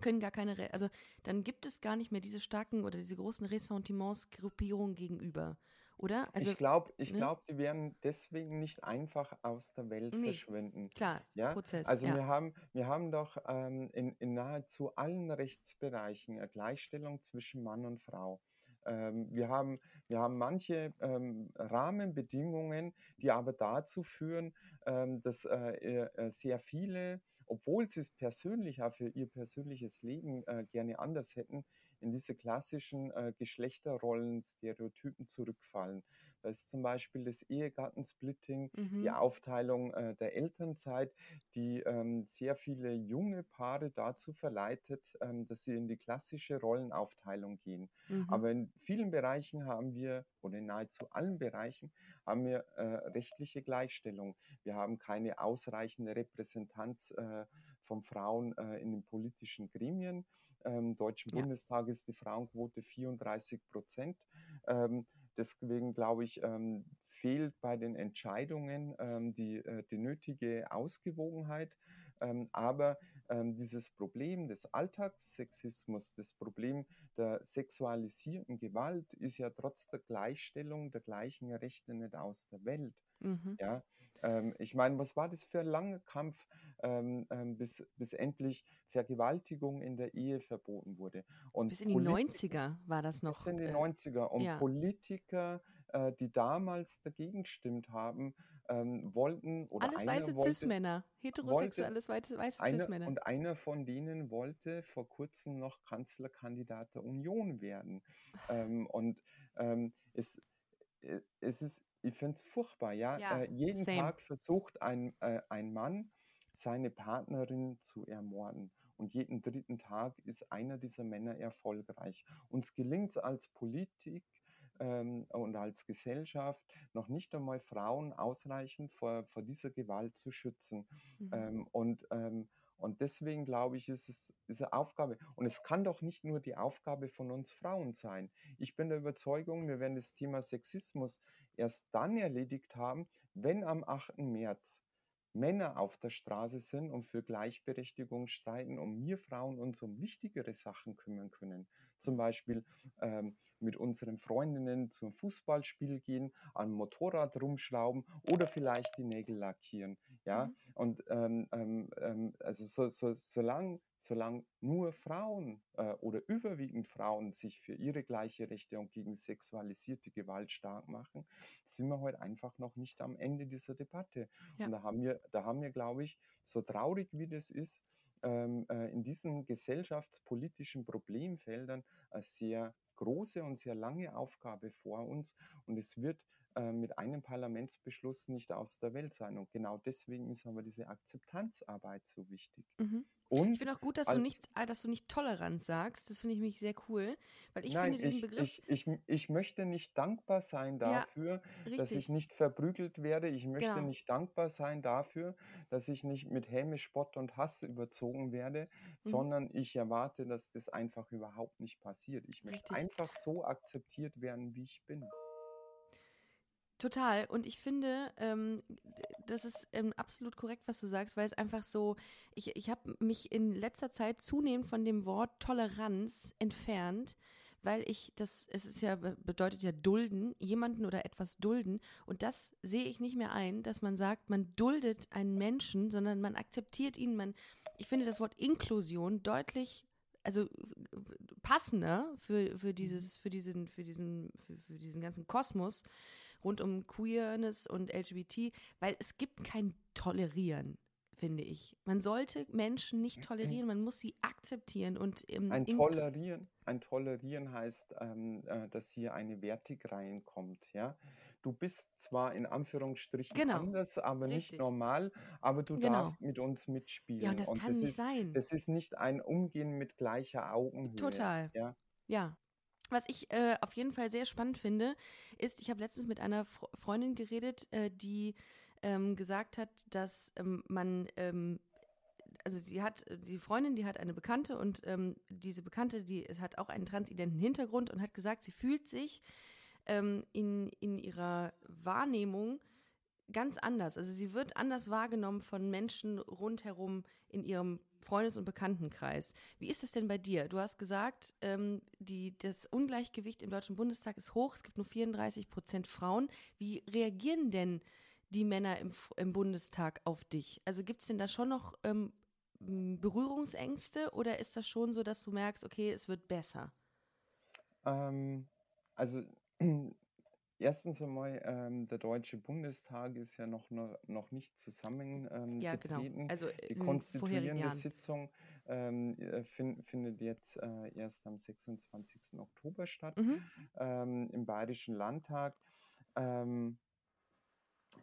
können gar keine, Re also dann gibt es gar nicht mehr diese starken oder diese großen Ressentiments Gruppierungen gegenüber, oder? Also, ich glaube, ich ne? glaube, die werden deswegen nicht einfach aus der Welt nee, verschwinden. Klar, ja? Prozess. Also ja. wir haben, wir haben doch ähm, in, in nahezu allen Rechtsbereichen eine Gleichstellung zwischen Mann und Frau. Ähm, wir, haben, wir haben manche ähm, Rahmenbedingungen, die aber dazu führen, ähm, dass äh, äh, sehr viele, obwohl sie es persönlich auch für ihr persönliches Leben äh, gerne anders hätten, in diese klassischen äh, Geschlechterrollen, Stereotypen zurückfallen. Da ist zum Beispiel das Ehegattensplitting, mhm. die Aufteilung äh, der Elternzeit, die ähm, sehr viele junge Paare dazu verleitet, ähm, dass sie in die klassische Rollenaufteilung gehen. Mhm. Aber in vielen Bereichen haben wir, oder in nahezu allen Bereichen, haben wir äh, rechtliche Gleichstellung. Wir haben keine ausreichende Repräsentanz äh, von Frauen äh, in den politischen Gremien. Im Deutschen ja. Bundestag ist die Frauenquote 34 Prozent. Ähm, deswegen glaube ich, ähm, fehlt bei den Entscheidungen ähm, die, äh, die nötige Ausgewogenheit. Ähm, aber ähm, dieses Problem des Alltagssexismus, das Problem der sexualisierten Gewalt ist ja trotz der Gleichstellung der gleichen Rechte nicht aus der Welt. Mhm. Ja, ähm, ich meine, was war das für ein langer Kampf, ähm, ähm, bis, bis endlich Vergewaltigung in der Ehe verboten wurde? Und bis in die Polit 90er war das noch. Bis in die äh, 90er. Und ja. Politiker, äh, die damals dagegen gestimmt haben, ähm, wollten oder alles weiße Cis-Männer, heterosexuelles weiße, weiße Cis-Männer. Und einer von denen wollte vor kurzem noch Kanzlerkandidat der Union werden. ähm, und ähm, es, äh, es ist ich finde es furchtbar, ja. ja äh, jeden same. Tag versucht ein, äh, ein Mann, seine Partnerin zu ermorden. Und jeden dritten Tag ist einer dieser Männer erfolgreich. Uns gelingt es als Politik ähm, und als Gesellschaft noch nicht einmal Frauen ausreichend vor, vor dieser Gewalt zu schützen. Mhm. Ähm, und ähm, und deswegen glaube ich, ist es ist eine Aufgabe. Und es kann doch nicht nur die Aufgabe von uns Frauen sein. Ich bin der Überzeugung, wir werden das Thema Sexismus erst dann erledigt haben, wenn am 8. März Männer auf der Straße sind und für Gleichberechtigung streiten und wir Frauen uns um wichtigere Sachen kümmern können. Zum Beispiel ähm, mit unseren Freundinnen zum Fußballspiel gehen, am Motorrad rumschrauben oder vielleicht die Nägel lackieren. Ja, mhm. und ähm, ähm, ähm, also so, so, solange solang nur Frauen äh, oder überwiegend Frauen sich für ihre gleiche Rechte und gegen sexualisierte Gewalt stark machen, sind wir heute einfach noch nicht am Ende dieser Debatte. Ja. Und da haben wir, da haben wir, glaube ich, so traurig wie das ist, ähm, äh, in diesen gesellschaftspolitischen Problemfeldern eine sehr große und sehr lange Aufgabe vor uns und es wird äh, mit einem Parlamentsbeschluss nicht aus der Welt sein. Und genau deswegen ist aber diese Akzeptanzarbeit so wichtig. Mhm. Und ich finde auch gut, dass du nicht, ah, dass du nicht Toleranz sagst. Das finde ich mich sehr cool, weil ich Nein, finde diesen ich, Begriff. Ich, ich, ich möchte nicht dankbar sein dafür, ja, dass ich nicht verprügelt werde. Ich möchte genau. nicht dankbar sein dafür, dass ich nicht mit Häme, Spott und Hass überzogen werde, mhm. sondern ich erwarte, dass das einfach überhaupt nicht passiert. Ich möchte Richtig. einfach so akzeptiert werden, wie ich bin. Total. Und ich finde, ähm, das ist ähm, absolut korrekt, was du sagst, weil es einfach so, ich, ich habe mich in letzter Zeit zunehmend von dem Wort Toleranz entfernt, weil ich das, es ist ja, bedeutet ja dulden, jemanden oder etwas dulden. Und das sehe ich nicht mehr ein, dass man sagt, man duldet einen Menschen, sondern man akzeptiert ihn. Man, ich finde das Wort Inklusion deutlich also passender für, für dieses, für diesen, für diesen, für, für diesen ganzen Kosmos, rund um Queerness und LGBT, weil es gibt kein Tolerieren finde ich. Man sollte Menschen nicht tolerieren, man muss sie akzeptieren und im, ein Tolerieren, ein Tolerieren heißt, ähm, äh, dass hier eine Wertig reinkommt, ja. Du bist zwar in Anführungsstrichen genau. anders, aber Richtig. nicht normal, aber du genau. darfst mit uns mitspielen. Ja, und das und kann das nicht ist, sein. Das ist nicht ein Umgehen mit gleicher Augenhöhe. Total. Ja. Ja, was ich äh, auf jeden Fall sehr spannend finde, ist, ich habe letztens mit einer Freundin geredet, äh, die ähm, gesagt hat, dass ähm, man, ähm, also sie hat, die Freundin, die hat eine Bekannte und ähm, diese Bekannte, die hat auch einen transidenten Hintergrund und hat gesagt, sie fühlt sich ähm, in, in ihrer Wahrnehmung ganz anders. Also sie wird anders wahrgenommen von Menschen rundherum in ihrem Freundes- und Bekanntenkreis. Wie ist das denn bei dir? Du hast gesagt, ähm, die, das Ungleichgewicht im Deutschen Bundestag ist hoch, es gibt nur 34 Prozent Frauen. Wie reagieren denn die Männer im, im Bundestag auf dich? Also gibt es denn da schon noch ähm, Berührungsängste oder ist das schon so, dass du merkst, okay, es wird besser? Ähm, also Erstens einmal, ähm, der Deutsche Bundestag ist ja noch, noch, noch nicht zusammen ähm, ja, genau. Also Die konstituierende Sitzung ähm, äh, find, findet jetzt äh, erst am 26. Oktober statt mhm. Ähm, im Bayerischen Landtag. Ähm,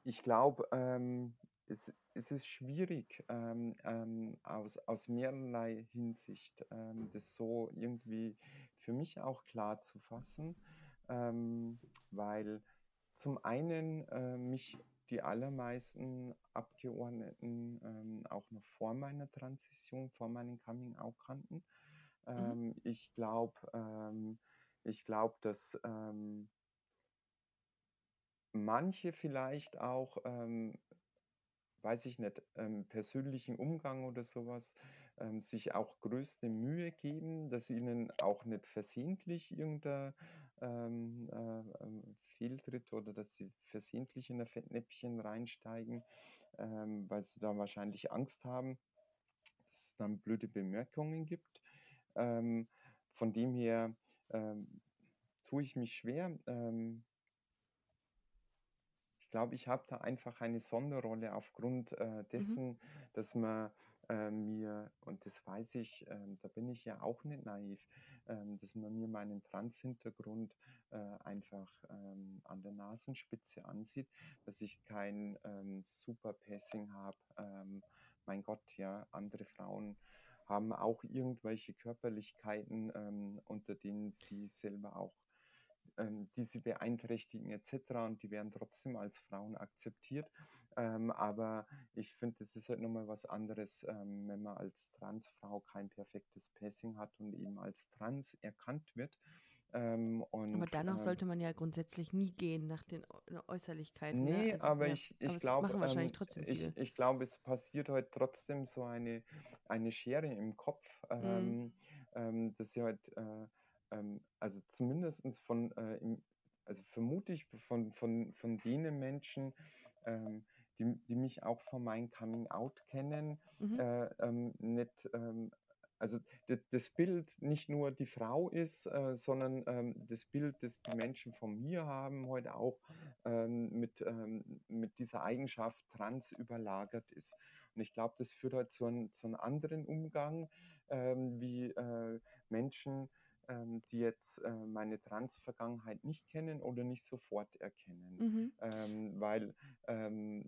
ich glaube, ähm, es, es, ist schwierig aus, aus mehrerlei Hinsicht, das so irgendwie für mich auch klar zu fassen ähm, weil zum einen äh, mich die allermeisten Abgeordneten ähm, auch noch vor meiner Transition, vor meinem Coming-out kannten. Mhm. Ähm, mhm. Ich glaube, ähm, ich glaube, dass ähm, manche vielleicht auch, ähm, weiß ich nicht, ähm, persönlichen Umgang oder sowas, sich auch größte Mühe geben, dass ihnen auch nicht versehentlich irgendein ähm, äh, ähm, Fehltritt oder dass sie versehentlich in ein Fettnäpfchen reinsteigen, ähm, weil sie da wahrscheinlich Angst haben, dass es dann blöde Bemerkungen gibt. Ähm, von dem her ähm, tue ich mich schwer. Ähm, ich glaube, ich habe da einfach eine Sonderrolle aufgrund äh, mhm. dessen, mhm. dass man äh, mir, und das weiß ich, äh, da bin ich ja auch nicht naiv, dass man mir meinen Trans-Hintergrund äh, einfach ähm, an der Nasenspitze ansieht, dass ich kein ähm, Super-Passing habe. Ähm, mein Gott, ja, andere Frauen haben auch irgendwelche Körperlichkeiten, ähm, unter denen sie selber auch ähm, die sie beeinträchtigen etc. Und die werden trotzdem als Frauen akzeptiert. Ähm, aber ich finde, es ist halt nochmal was anderes, ähm, wenn man als Transfrau kein perfektes Passing hat und eben als Trans erkannt wird. Ähm, und, aber danach sollte man ja grundsätzlich nie gehen nach den Äußerlichkeiten. Ne? Nee, ne? also, aber ja, ich, ich glaube, ähm, ich, ich glaube, es passiert heute halt trotzdem so eine, eine Schere im Kopf, mhm. ähm, dass sie halt äh, ähm, also zumindest von, äh, im, also vermute ich von, von, von denen Menschen, ähm, die, die mich auch von meinem Coming Out kennen, mhm. äh, ähm, nicht, ähm, also das Bild nicht nur die Frau ist, äh, sondern ähm, das Bild, das die Menschen von mir haben, heute auch ähm, mit, ähm, mit dieser Eigenschaft trans überlagert ist. Und ich glaube, das führt halt zu, ein, zu einem anderen Umgang, wie äh, Menschen ähm, die jetzt äh, meine Trans-Vergangenheit nicht kennen oder nicht sofort erkennen. Mhm. Ähm, weil ähm,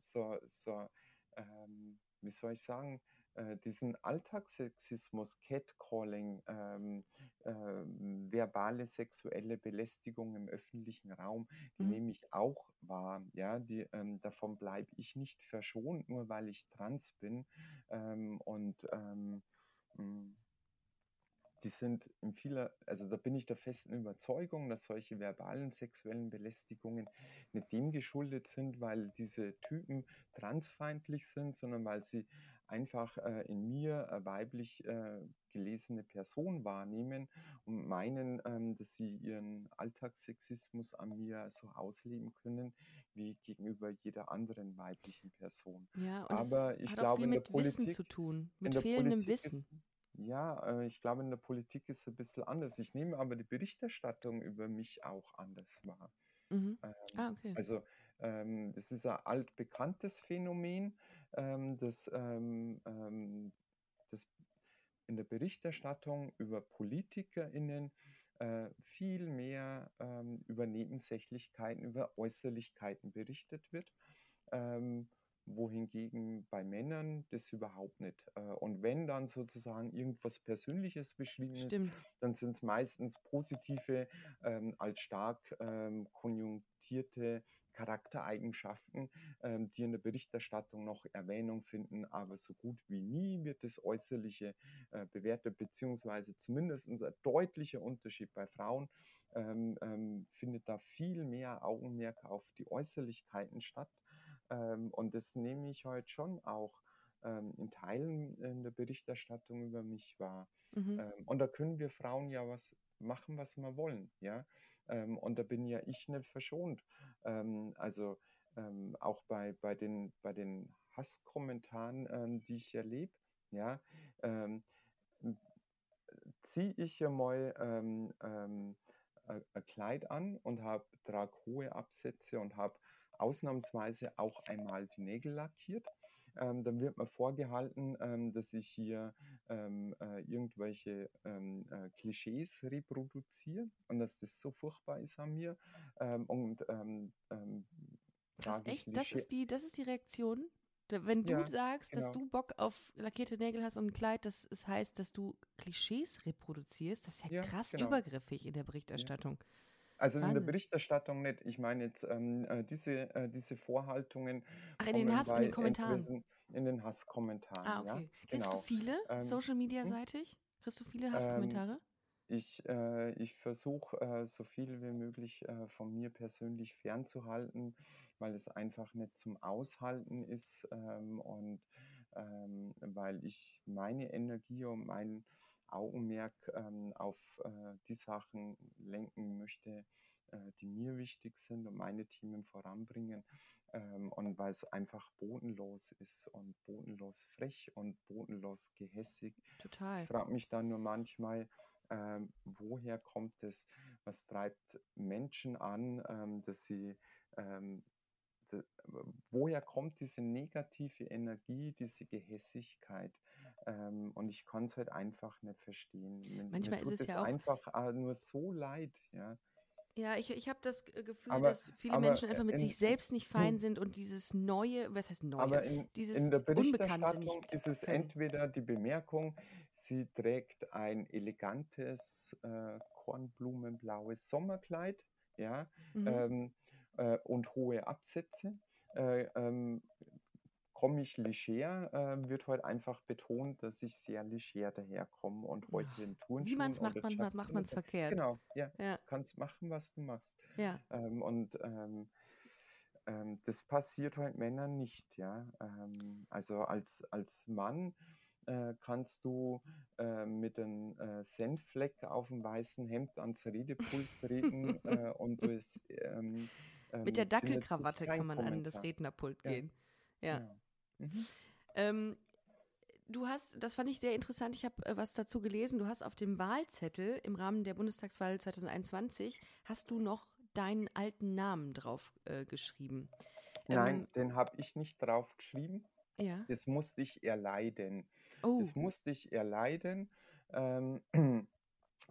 so, so ähm, wie soll ich sagen, äh, diesen Alltagssexismus, Catcalling, ähm, ähm, verbale sexuelle Belästigung im öffentlichen Raum, die Mhm. nehme ich auch wahr. Ja, die, ähm, davon bleibe ich nicht verschont, nur weil ich trans bin. Ähm, und ähm, mh, die sind in vieler, also da bin ich der festen Überzeugung, dass solche verbalen sexuellen Belästigungen nicht dem geschuldet sind, weil diese Typen transfeindlich sind, sondern weil sie einfach äh, in mir äh, weiblich äh, gelesene Person wahrnehmen und meinen, ähm, dass sie ihren Alltagssexismus an mir so ausleben können wie gegenüber jeder anderen weiblichen Person. Ja, und es Aber ich hat auch glaube, viel in der mit Wissen Politik, zu tun, mit fehlendem Politik Wissen. ist, ja, äh, ich glaube, in der Politik ist es ein bisschen anders. Ich nehme aber die Berichterstattung über mich auch anders wahr. Mhm. Ähm, Ah, okay. also ähm, das ist ein altbekanntes Phänomen, ähm, das, ähm, ähm, das in der Berichterstattung über PolitikerInnen äh, viel mehr ähm, über Nebensächlichkeiten, über Äußerlichkeiten berichtet wird. Ähm, wohingegen bei Männern das überhaupt nicht. Äh, und wenn dann sozusagen irgendwas Persönliches beschrieben ist, Stimmt. dann sind es meistens positive, ähm, als stark ähm, konjunktierte Charaktereigenschaften, ähm, die in der Berichterstattung noch Erwähnung finden, aber so gut wie nie wird das Äußerliche äh, bewertet, beziehungsweise zumindest ein deutlicher Unterschied bei Frauen ähm, ähm, findet da viel mehr Augenmerk auf die Äußerlichkeiten statt. Ähm, und das nehme ich heute schon auch ähm, in Teilen in der Berichterstattung über mich wahr. Mhm. Ähm, und da können wir Frauen ja was machen, was wir wollen, ja. Und da bin ja ich nicht verschont. Also auch bei, bei, den, bei den Hasskommentaren, die ich erlebe, ja, ziehe ich ja mal ähm, ähm, ein ein Kleid an und habe trage hohe Absätze und habe ausnahmsweise auch einmal die Nägel lackiert. Ähm, dann wird mir vorgehalten, ähm, dass ich hier ähm, äh, irgendwelche ähm, äh, Klischees reproduziere und dass das so furchtbar ist an mir. Ähm, und ähm, ich echt? Das ist die, das ist die Reaktion? Wenn du Ja, sagst, dass genau. du Bock auf lackierte Nägel hast und ein Kleid, das heißt, dass du Klischees reproduzierst, das ist ja, Ja, krass genau. übergriffig in der Berichterstattung. Also in der Wahnsinn. Berichterstattung nicht. Ich meine jetzt ähm, äh, diese, äh, diese Vorhaltungen Ach, in den Hass, in den Kommentaren. entweder in den Hasskommentaren. Ah, okay. Ja, Kriegst du genau. viele, Ähm, Social Media seitig? Kriegst du viele Hasskommentare? Ich, äh, ich versuche äh, so viel wie möglich äh, von mir persönlich fernzuhalten, weil es einfach nicht zum Aushalten ist ähm, und ähm, weil ich meine Energie und mein Augenmerk ähm, auf äh, die Sachen lenken möchte, äh, die mir wichtig sind und meine Themen voranbringen ähm, und weil es einfach bodenlos ist und bodenlos frech und bodenlos gehässig Total. ich frage mich dann nur manchmal, ähm, woher kommt es, was treibt Menschen an, ähm, dass sie, ähm, woher kommt diese negative Energie, diese Gehässigkeit? Ähm, und ich kann es halt einfach nicht verstehen. Mir, Manchmal mir ist tut es ja es auch- einfach äh, nur so leid, ja. Ja, ich, ich habe das Gefühl, Aber- dass viele Menschen einfach mit in- sich selbst nicht fein hm. sind und dieses neue, was heißt neue? Aber in, dieses in der Unbekannte Berichterstattung nicht ist es können. entweder die Bemerkung, sie trägt ein elegantes äh, kornblumenblaues Sommerkleid, ja, Mhm. ähm, äh, und hohe Absätze. Äh, ähm, komme ich leger, äh, wird heute einfach betont, dass ich sehr leger daherkomme und heute in Turnschuhen Wie man es macht, manchmal macht man es verkehrt. Genau, ja, Ja, kannst machen, was du machst. ja. Ähm, und ähm, ähm, das passiert halt Männern nicht, ja. Ähm, also als, als Mann äh, kannst du äh, mit einem äh, Senffleck auf dem weißen Hemd ans Redepult treten äh, und es ähm, Mit der ähm, Dackelkrawatte kann man an das. Rednerpult Ja. gehen. Ja. Genau. Mhm. Ähm, du hast, das fand ich sehr interessant, ich habe äh, was dazu gelesen, du hast auf dem Wahlzettel im Rahmen der Bundestagswahl 2021, hast du noch deinen alten Namen drauf äh, geschrieben. Nein, den habe ich nicht drauf geschrieben. Ähm, ja. Das musste ich erleiden. Oh, Das musste ich erleiden, ähm,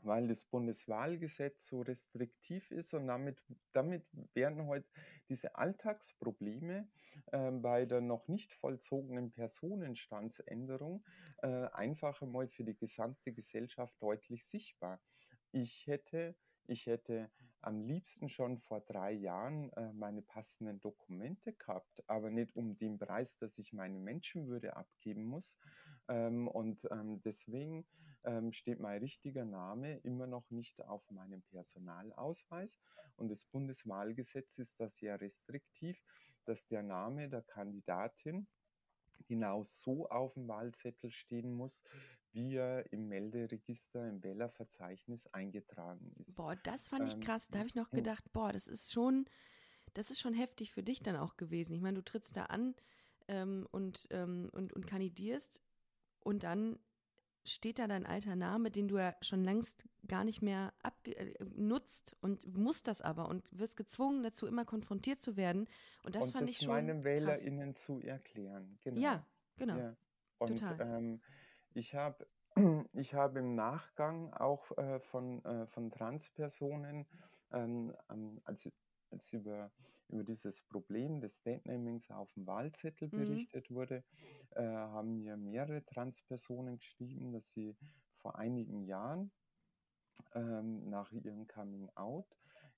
weil das Bundeswahlgesetz so restriktiv ist und damit, damit werden heute diese Alltagsprobleme äh, bei der noch nicht vollzogenen Personenstandsänderung äh, einfach einmal für die gesamte Gesellschaft deutlich sichtbar. Ich hätte, ich hätte am liebsten schon vor drei Jahren äh, meine passenden Dokumente gehabt, aber nicht um den Preis, dass ich meine Menschenwürde abgeben muss. Ähm, und ähm, deswegen ähm, steht mein richtiger Name immer noch nicht auf meinem Personalausweis. Und das Bundeswahlgesetz ist da sehr restriktiv, dass der Name der Kandidatin genau so auf dem Wahlzettel stehen muss, wie er im Melderegister, im Wählerverzeichnis eingetragen ist. Boah, das fand ich krass. Da habe ich noch gedacht, boah, das ist schon, das ist schon heftig für dich dann auch gewesen. Ich meine, du trittst da an ähm, und, ähm, und, und kandidierst und dann steht da dein alter Name, den du ja schon längst gar nicht mehr äh, nutzt und musst das aber und wirst gezwungen dazu, immer konfrontiert zu werden. Und das und fand das ich schon. meinen WählerInnen zu erklären. Genau. Ja, genau. Ja. Und Total. ähm, ich habe ich hab im Nachgang auch äh, von, äh, von Transpersonen, ähm, als, als über über dieses Problem des State-Namings auf dem Wahlzettel Mhm. berichtet wurde, äh, haben mir mehrere Transpersonen geschrieben, dass sie vor einigen Jahren ähm, nach ihrem Coming-out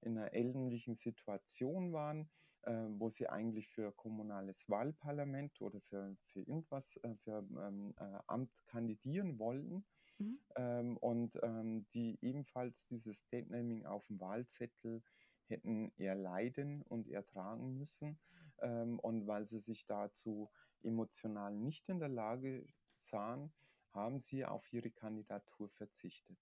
in einer ähnlichen Situation waren, äh, wo sie eigentlich für kommunales Wahlparlament oder für, für irgendwas, äh, für ähm, äh, Amt kandidieren wollten. Mhm. Ähm, und ähm, die ebenfalls dieses State-Naming auf dem Wahlzettel hätten erleiden und ertragen müssen. Ähm, und weil sie sich dazu emotional nicht in der Lage sahen, haben sie auf ihre Kandidatur verzichtet.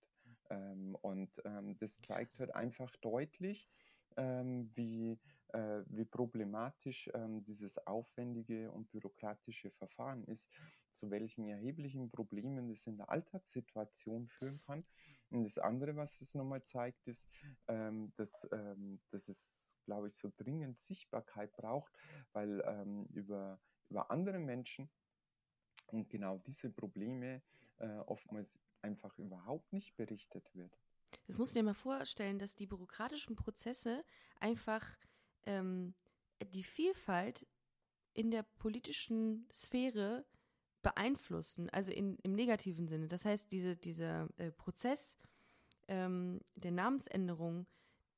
Ähm, und ähm, das zeigt halt einfach deutlich, ähm, wie, äh, wie problematisch ähm, dieses aufwendige und bürokratische Verfahren ist, zu welchen erheblichen Problemen es in der Alltagssituation führen kann. Und das andere, was es nochmal zeigt, ist, ähm, dass, ähm, dass es, glaube ich, so dringend Sichtbarkeit braucht, weil ähm, über, über andere Menschen und genau diese Probleme äh, oftmals einfach überhaupt nicht berichtet wird. Das musst du dir mal vorstellen, dass die bürokratischen Prozesse einfach ähm, die Vielfalt in der politischen Sphäre beeinflussen, also in, im negativen Sinne. Das heißt, diese, dieser äh, Prozess ähm, der Namensänderung,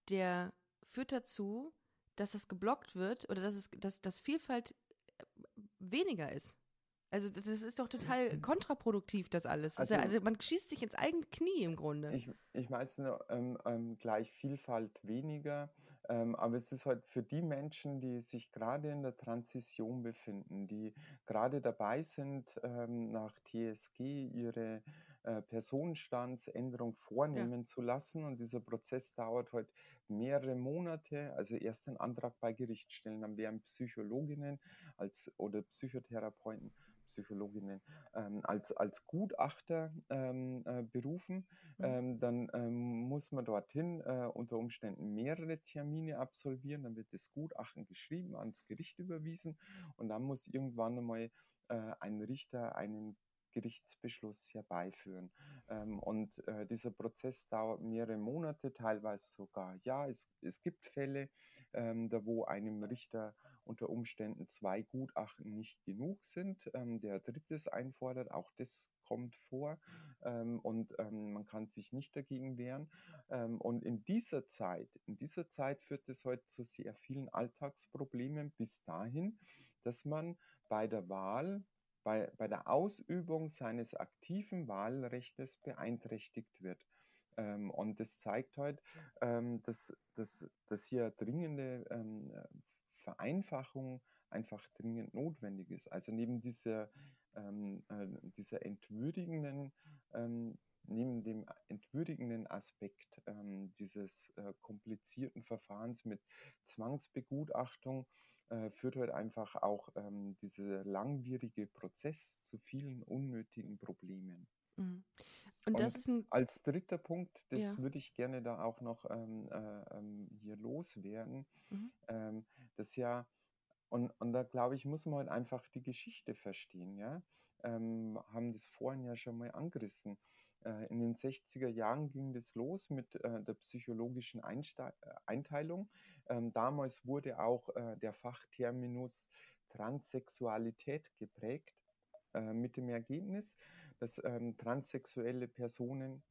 der führt dazu, dass das geblockt wird oder dass, es, dass, dass Vielfalt äh, weniger ist. Also das ist doch total kontraproduktiv, das alles. Das Also- ja, also man schießt sich ins eigene Knie im Grunde. Ich, ich nur, ähm, ähm, gleich Vielfalt weniger, ähm, aber es ist halt für die Menschen, die sich gerade in der Transition befinden, die gerade dabei sind, ähm, nach TSG ihre äh, Personenstandsänderung vornehmen zu lassen. Und dieser Prozess dauert halt mehrere Monate, also erst einen Antrag bei Gericht stellen, dann werden Psychologinnen als, oder Psychotherapeuten Psychologinnen ähm, als, als Gutachter ähm, äh, berufen. Mhm. Ähm, dann ähm, muss man dorthin äh, unter Umständen mehrere Termine absolvieren. Dann wird das Gutachten geschrieben, ans Gericht überwiesen und dann muss irgendwann einmal äh, ein Richter einen Gerichtsbeschluss herbeiführen. Ähm, und äh, dieser Prozess dauert mehrere Monate, teilweise sogar ja. Es, es gibt Fälle, ähm, da wo einem Richter unter Umständen zwei Gutachten nicht genug sind, ähm, der drittes einfordert, auch das kommt vor ähm, und ähm, man kann sich nicht dagegen wehren. Ähm, und in dieser Zeit, in dieser Zeit führt es heute zu sehr vielen Alltagsproblemen bis dahin, dass man bei der Wahl bei, bei der Ausübung seines aktiven Wahlrechts beeinträchtigt wird. Ähm, und das zeigt halt, ähm, dass, dass, dass hier dringende ähm, Vereinfachung einfach dringend notwendig ist. Also neben dieser, ähm, äh, dieser entwürdigenden, ähm, neben dem entwürdigenden Aspekt ähm, dieses äh, komplizierten Verfahrens mit Zwangsbegutachtung äh, führt halt einfach auch ähm, dieser langwierige Prozess zu vielen unnötigen Problemen. Mhm. Und Und ein, Als dritter Punkt, das Ja. würde ich gerne da auch noch ähm, äh, ähm, hier loswerden, Mhm. ähm, das ja, und, und da glaube ich, muss man halt einfach die Geschichte verstehen, ja. Ähm, haben das vorhin ja schon mal angerissen. Äh, in den 60er Jahren ging das los mit äh, der psychologischen Einste Einteilung. Ähm, damals wurde auch äh, der Fachterminus Transsexualität geprägt, äh, mit dem Ergebnis, dass ähm, transsexuelle Personen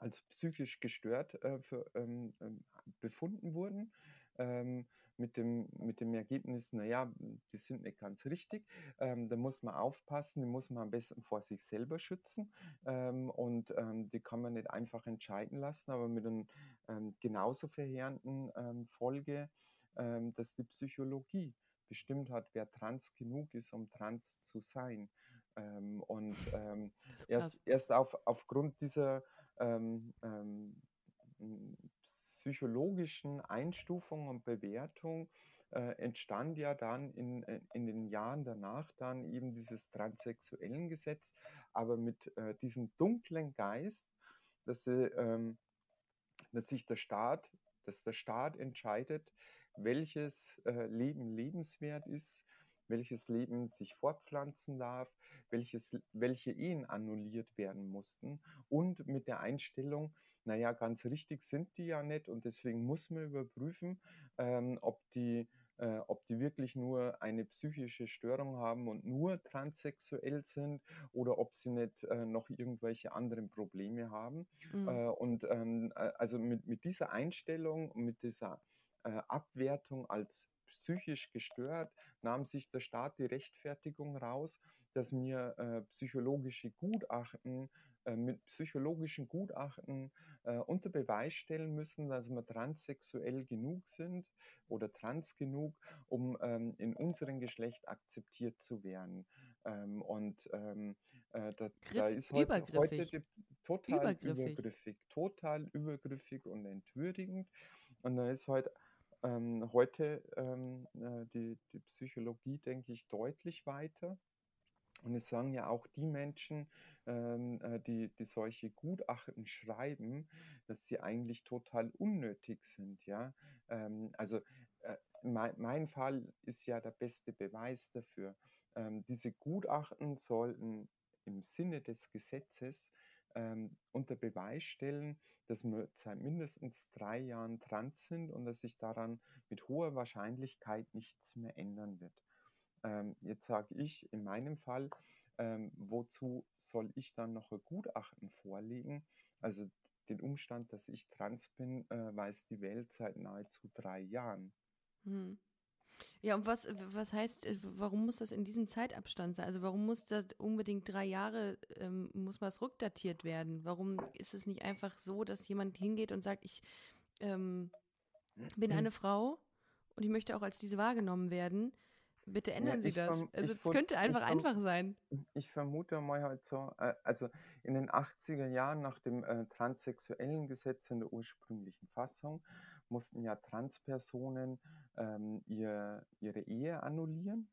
als psychisch gestört äh, für, ähm, ähm befunden wurden. Ähm, mit dem, mit dem Ergebnis, naja, die sind nicht ganz richtig. Ähm, da muss man aufpassen, die muss man am besten vor sich selber schützen ähm, und ähm, die kann man nicht einfach entscheiden lassen, aber mit einer genauso verheerenden Folge, dass die Psychologie bestimmt hat, wer trans genug ist, um trans zu sein. Und erst, erst auf, aufgrund dieser psychologischen Einstufung und Bewertung äh, entstand ja dann in, äh, in den Jahren danach dann eben dieses transsexuellen Gesetz, aber mit äh, diesem dunklen Geist, dass, sie, ähm, dass sich der Staat, dass der Staat entscheidet, welches äh, Leben lebenswert ist, welches Leben sich fortpflanzen darf, welches, welche Ehen annulliert werden mussten und mit der Einstellung, naja, ganz richtig sind die ja nicht und deswegen muss man überprüfen, ähm, ob, die, äh, ob die wirklich nur eine psychische Störung haben und nur transsexuell sind oder ob sie nicht äh, noch irgendwelche anderen Probleme haben. Mhm. Äh, und ähm, äh, also mit, mit dieser Einstellung, mit dieser äh, Abwertung als psychisch gestört, nahm sich der Staat die Rechtfertigung raus, dass mir äh, psychologische Gutachten äh, mit psychologischen Gutachten äh, unter Beweis stellen müssen, dass wir transsexuell genug sind oder trans genug, um ähm, in unserem Geschlecht akzeptiert zu werden. Ähm, und ähm, äh, da, da, ist heute, heute total übergriffig. übergriffig, total übergriffig und entwürdigend. Und da ist heute ähm, heute ähm, äh, die, die Psychologie, denke ich, deutlich weiter. Und es sagen ja auch die Menschen, ähm, äh, die, die solche Gutachten schreiben, dass sie eigentlich total unnötig sind. Ja? Ähm, also äh, mein, mein, Fall ist ja der beste Beweis dafür. Ähm, diese Gutachten sollten im Sinne des Gesetzes ähm, unter Beweis stellen, dass wir seit mindestens drei Jahren trans sind und dass sich daran mit hoher Wahrscheinlichkeit nichts mehr ändern wird. Ähm, jetzt sage ich in meinem Fall, ähm, wozu soll ich dann noch ein Gutachten vorlegen? Also den Umstand, dass ich trans bin, äh, weiß die Welt seit nahezu drei Jahren. Hm. Ja, und was, was heißt, äh, warum muss das in diesem Zeitabstand sein? Also warum muss das unbedingt drei Jahre, ähm, muss was rückdatiert werden? Warum ist es nicht einfach so, dass jemand hingeht und sagt, ich ähm, bin eine Frau und ich möchte auch als diese wahrgenommen werden? Bitte ändern ja, Sie das. Also es könnte einfach einfach sein. Ich vermute mal halt so, äh, also in den 80er Jahren nach dem äh, transsexuellen Gesetz in der ursprünglichen Fassung mussten ja Transpersonen ähm, ihr, ihre Ehe annullieren,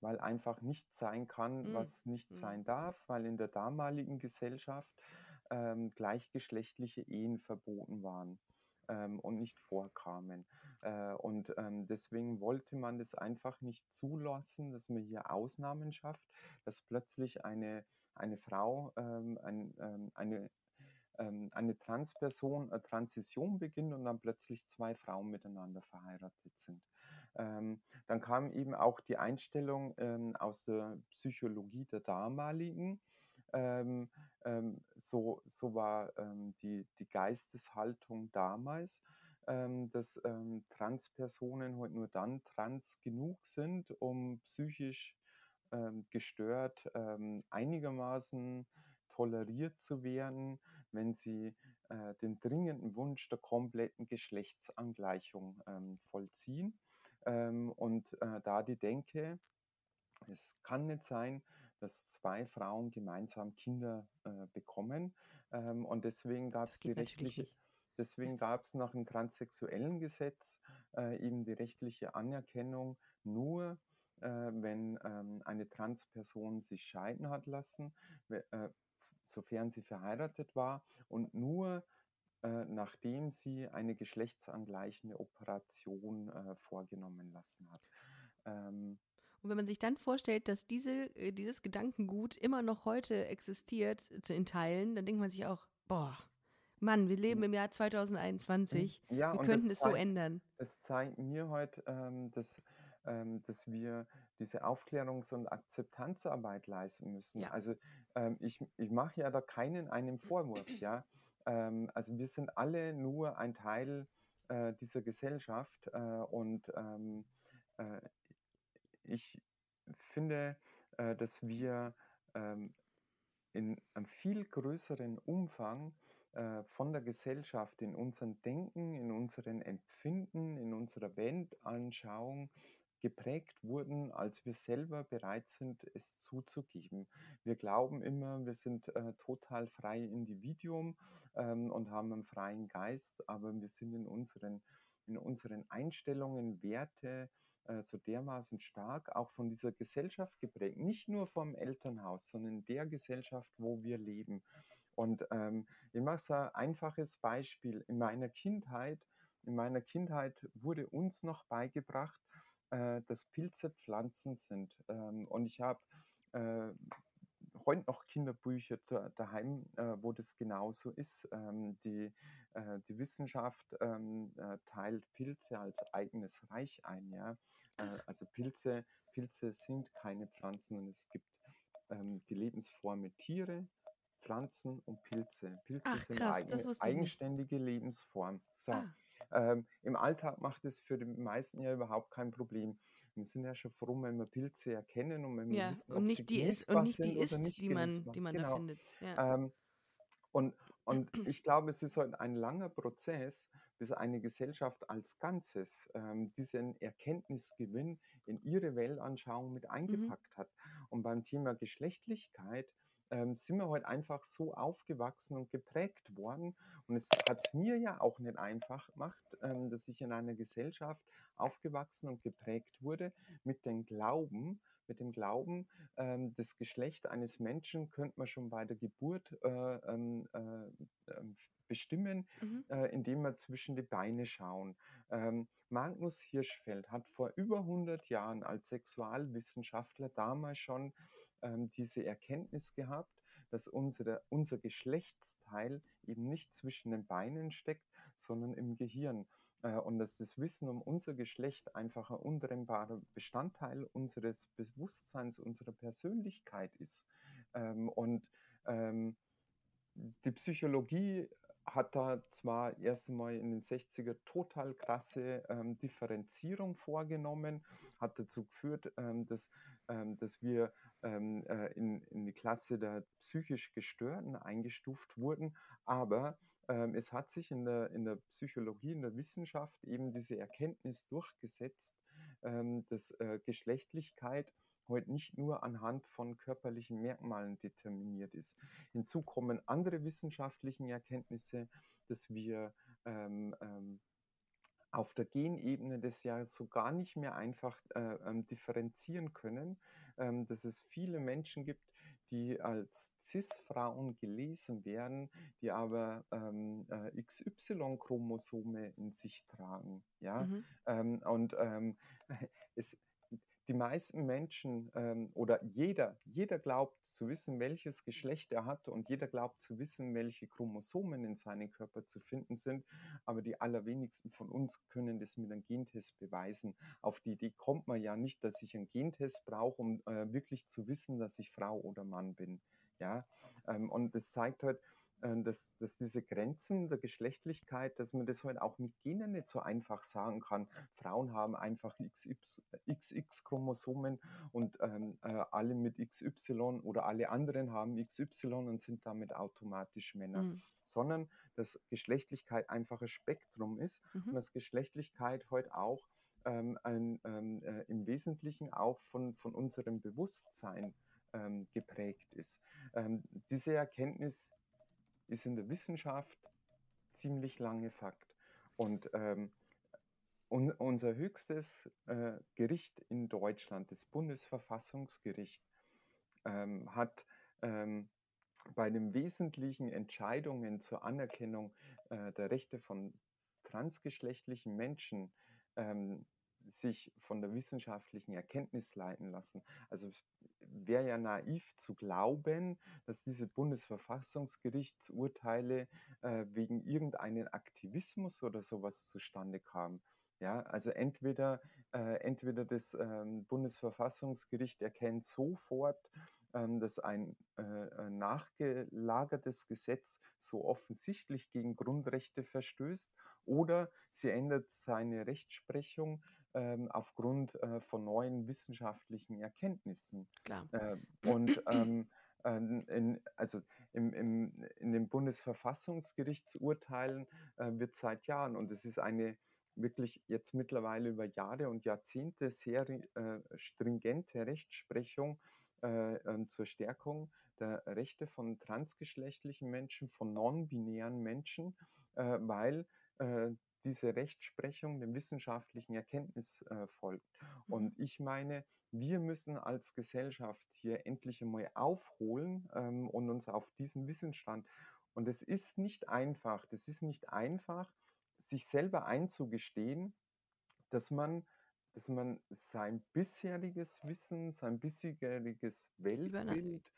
weil einfach nichts sein kann, mhm. was nicht mhm. sein darf, weil in der damaligen Gesellschaft ähm, gleichgeschlechtliche Ehen verboten waren ähm, und nicht vorkamen. Äh, und ähm, deswegen wollte man das einfach nicht zulassen, dass man hier Ausnahmen schafft, dass plötzlich eine, eine Frau ähm, ein, ähm, eine ähm, eine Transperson eine Transition beginnt und dann plötzlich zwei Frauen miteinander verheiratet sind. Ähm, dann kam eben auch die Einstellung ähm, aus der Psychologie der damaligen. Ähm, ähm, so, so war ähm, die, die Geisteshaltung damals, dass Transpersonen heute nur dann trans genug sind, um psychisch gestört einigermaßen toleriert zu werden, wenn sie äh, den dringenden Wunsch der kompletten Geschlechtsangleichung ähm, vollziehen. Ähm, und äh, da die Denke, es kann nicht sein, dass zwei Frauen gemeinsam Kinder äh, bekommen. Ähm, und deswegen gab es die rechtliche, deswegen gab es nach dem transsexuellen Gesetz äh, eben die rechtliche Anerkennung nur äh, wenn ähm, eine Transperson sich scheiden hat lassen, äh, sofern sie verheiratet war und nur äh, nachdem sie eine geschlechtsangleichende Operation äh, vorgenommen lassen hat. Ähm, Und wenn man sich dann vorstellt, dass diese, äh, dieses Gedankengut immer noch heute existiert äh, in Teilen, dann denkt man sich auch, boah, Mann, wir leben im Jahr 2021. Ja, wir und könnten es so zeigt, ändern. es zeigt mir heute, ähm, dass, ähm, dass wir diese Aufklärungs- und Akzeptanzarbeit leisten müssen. Ja. Also ähm, ich, ich mache ja da keinen einen Vorwurf, ja. Ähm, also wir sind alle nur ein Teil äh, dieser Gesellschaft äh, und ähm, äh, ich finde, äh, dass wir ähm, in einem viel größeren Umfang äh, von der Gesellschaft in unserem Denken, in unseren Empfinden, in unserer Weltanschauung geprägt wurden, als wir selber bereit sind, es zuzugeben. Wir glauben immer, wir sind äh, total frei Individuum ähm, und haben einen freien Geist, aber wir sind in unseren, in unseren Einstellungen, Werte äh, so dermaßen stark auch von dieser Gesellschaft geprägt. Nicht nur vom Elternhaus, sondern der Gesellschaft, wo wir leben. Und ähm, ich mache so ein einfaches Beispiel. In meiner Kindheit, in meiner Kindheit wurde uns noch beigebracht, äh, dass Pilze Pflanzen sind. Ähm, und ich habe äh, heute noch Kinderbücher da, daheim, äh, wo das genauso ist. Ähm, die, die Wissenschaft ähm, äh, teilt Pilze als eigenes Reich ein. Ja? Äh, also Pilze, Pilze sind keine Pflanzen und es gibt ähm, die Lebensformen Tiere, Pflanzen und Pilze. Pilze Ach sind krass, eigen, das wusste ich nicht. eigenständige Lebensformen. So. Ah, Ähm, Im Alltag macht es für die meisten ja überhaupt kein Problem. Wir sind ja schon froh, wenn wir Pilze erkennen und wenn wir ja, wissen, und ob sie nicht die ist und nicht die ist, nicht die man, die man da Genau. findet. Ja. Ähm, und, und ich glaube, es ist heute ein langer Prozess, bis eine Gesellschaft als Ganzes ähm, diesen Erkenntnisgewinn in ihre Weltanschauung mit Mhm. eingepackt hat. Und beim Thema Geschlechtlichkeit ähm, sind wir heute einfach so aufgewachsen und geprägt worden. Und es hat es mir ja auch nicht einfach gemacht, ähm, dass ich in einer Gesellschaft aufgewachsen und geprägt wurde mit dem Glauben, mit dem Glauben, ähm, das Geschlecht eines Menschen könnte man schon bei der Geburt äh, ähm, äh, ähm, bestimmen, Mhm. äh, indem wir zwischen die Beine schauen. Ähm, Magnus Hirschfeld hat vor über 100 Jahren als Sexualwissenschaftler damals schon ähm, diese Erkenntnis gehabt, dass unsere, unser Geschlechtsteil eben nicht zwischen den Beinen steckt, sondern im Gehirn. Äh, und dass das Wissen um unser Geschlecht einfach ein untrennbarer Bestandteil unseres Bewusstseins, unserer Persönlichkeit ist. Ähm, und ähm, die Psychologie hat da zwar erst einmal in den 60er total krasse ähm, Differenzierung vorgenommen, hat dazu geführt, ähm, dass, ähm, dass wir ähm, äh, in, in die Klasse der psychisch Gestörten eingestuft wurden, aber es hat sich in der, in der Psychologie, in der Wissenschaft eben diese Erkenntnis durchgesetzt, ähm, dass äh, Geschlechtlichkeit heute nicht nur anhand von körperlichen Merkmalen determiniert ist. Hinzu kommen andere wissenschaftliche Erkenntnisse, dass wir ähm, ähm, auf der Genebene das ja so gar nicht mehr einfach äh, ähm, differenzieren können, ähm, dass es viele Menschen gibt, die als CIS-Frauen gelesen werden, die aber ähm, äh, XY-Chromosome in sich tragen. Ja? Mhm. Ähm, und ähm, es, die meisten Menschen ähm, oder jeder, jeder glaubt zu wissen, welches Geschlecht er hat und jeder glaubt zu wissen, welche Chromosomen in seinem Körper zu finden sind. Aber die allerwenigsten von uns können das mit einem Gentest beweisen. Auf die Idee kommt man ja nicht, dass ich einen Gentest brauche, um äh, wirklich zu wissen, dass ich Frau oder Mann bin. Ja, ähm, und das zeigt halt, dass, dass diese Grenzen der Geschlechtlichkeit, dass man das halt auch mit Genen nicht so einfach sagen kann. Frauen haben einfach XX-Chromosomen und ähm, äh, alle mit XY oder alle anderen haben XY und sind damit automatisch Männer. Mhm. Sondern dass Geschlechtlichkeit einfach ein Spektrum ist und Mhm. dass Geschlechtlichkeit heute auch ähm, ein, ähm, äh, im Wesentlichen auch von, von unserem Bewusstsein ähm, geprägt ist. Ähm, diese Erkenntnis ist in der Wissenschaft ziemlich lange Fakt. Und ähm, un unser höchstes äh, Gericht in Deutschland, das Bundesverfassungsgericht, ähm, hat ähm, bei den wesentlichen Entscheidungen zur Anerkennung äh, der Rechte von transgeschlechtlichen Menschen ähm, sich von der wissenschaftlichen Erkenntnis leiten lassen. Also wäre ja naiv zu glauben, dass diese Bundesverfassungsgerichtsurteile äh, wegen irgendeinen Aktivismus oder sowas zustande kamen. Ja, also entweder, äh, entweder das ähm, Bundesverfassungsgericht erkennt sofort, ähm, dass ein äh, nachgelagertes Gesetz so offensichtlich gegen Grundrechte verstößt oder sie ändert seine Rechtsprechung ähm, aufgrund äh, von neuen wissenschaftlichen Erkenntnissen. Klar. Äh, und ähm, in, also im, im, in den Bundesverfassungsgerichtsurteilen äh, wird seit Jahren, und es ist eine wirklich jetzt mittlerweile über Jahre und Jahrzehnte sehr äh, stringente Rechtsprechung äh, ähm, zur Stärkung der Rechte von transgeschlechtlichen Menschen, von non-binären Menschen, äh, weil äh, diese Rechtsprechung dem wissenschaftlichen Erkenntnis äh, folgt. Mhm. Und ich meine, wir müssen als Gesellschaft hier endlich einmal aufholen ähm, und uns auf diesen Wissensstand. Und es ist nicht einfach, das ist nicht einfach, sich selber einzugestehen, dass man dass man sein bisheriges Wissen, sein bisheriges Weltbild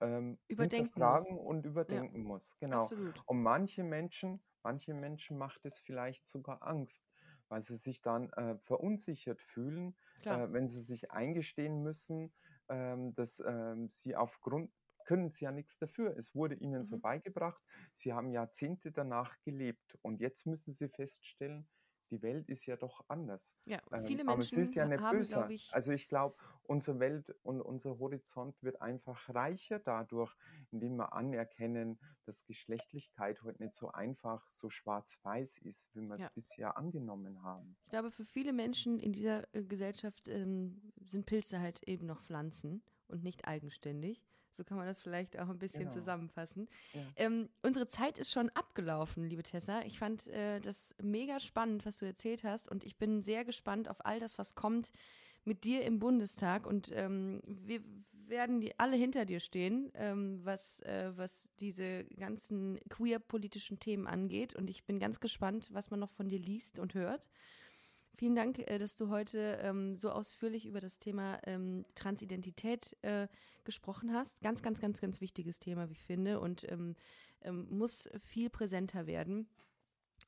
ähm, überdenken muss. und überdenken ja. muss. Genau. Absolut. Und manche Menschen, manche Menschen macht es vielleicht sogar Angst, weil sie sich dann äh, verunsichert fühlen, äh, wenn sie sich eingestehen müssen, ähm, dass ähm, sie aufgrund können sie ja nichts dafür. Es wurde ihnen mhm. so beigebracht. Sie haben Jahrzehnte danach gelebt und jetzt müssen sie feststellen, die Welt ist ja doch anders. Ja, ähm, viele ähm, Menschen aber es ist ja nicht haben, böse. Ich also ich glaube, unsere Welt und unser Horizont wird einfach reicher dadurch, indem wir anerkennen, dass Geschlechtlichkeit heute nicht so einfach, so schwarz-weiß ist, wie wir es bisher angenommen haben. Ich glaube, für viele Menschen in dieser äh, Gesellschaft ähm, sind Pilze halt eben noch Pflanzen und nicht eigenständig. So kann man das vielleicht auch ein bisschen genau. zusammenfassen. Ja. Ähm, unsere Zeit ist schon abgelaufen, liebe Tessa. Ich fand äh, das mega spannend, was du erzählt hast. Und ich bin sehr gespannt auf all das, was kommt mit dir im Bundestag. Und ähm, wir werden die alle hinter dir stehen, ähm, was, äh, was diese ganzen queer-politischen Themen angeht. Und ich bin ganz gespannt, was man noch von dir liest und hört. Vielen Dank, äh, dass du heute ähm, so ausführlich über das Thema ähm, Transidentität äh, gesprochen hast. Ganz, ganz, ganz, ganz wichtiges Thema, wie ich finde, und ähm, ähm muss viel präsenter werden.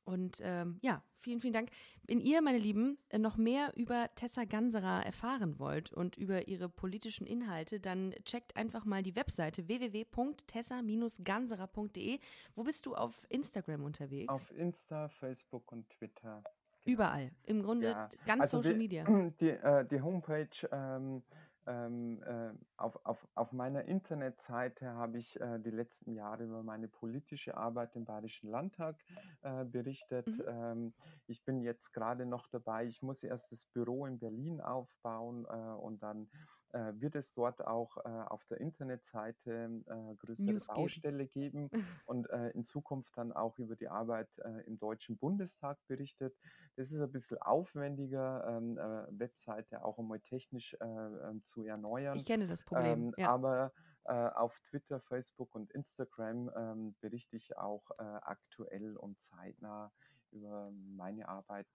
Und ähm, ja, vielen, vielen Dank. Wenn ihr, meine Lieben, äh, noch mehr über Tessa Ganserer erfahren wollt und über ihre politischen Inhalte, dann checkt einfach mal die Webseite www.tessa-ganserer.de. Wo bist du auf Instagram unterwegs? Auf Insta, Facebook und Twitter. Überall. Im Grunde ja. ganz also Social die, Media. Die, äh, die Homepage ähm, ähm, äh, auf, auf, auf meiner Internetseite habe ich äh, die letzten Jahre über meine politische Arbeit im Bayerischen Landtag äh, berichtet. Mhm. Ähm, ich bin jetzt gerade noch dabei. Ich muss erst das Büro in Berlin aufbauen äh, und dann äh, wird es dort auch äh, auf der Internetseite äh, größere News Baustelle geben, geben und äh, in Zukunft dann auch über die Arbeit äh, im Deutschen Bundestag berichtet. Das ist ein bisschen aufwendiger, ähm, äh, Webseite auch einmal technisch ähm, zu erneuern. Ich kenne das Problem. Ähm, ja. Aber auf Twitter, Facebook und Instagram ähm, berichte ich auch aktuell und zeitnah über meine Arbeit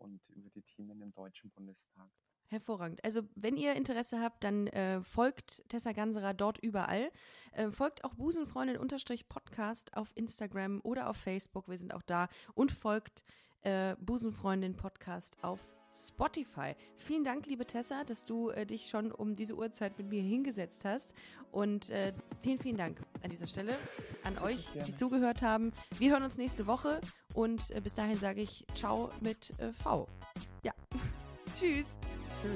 und über die Themen im Deutschen Bundestag. Hervorragend. Also wenn ihr Interesse habt, dann äh, folgt Tessa Ganserer dort überall. Äh, folgt auch Busenfreundin-Podcast auf Instagram oder auf Facebook. Wir sind auch da. Und folgt äh, Busenfreundin Podcast auf Spotify. Vielen Dank, liebe Tessa, dass du äh, dich schon um diese Uhrzeit mit mir hingesetzt hast. Und äh, vielen, vielen Dank an dieser Stelle an euch, die zugehört haben. Wir hören uns nächste Woche und äh, bis dahin sage ich Ciao mit V. Ja. Tschüss. Liebe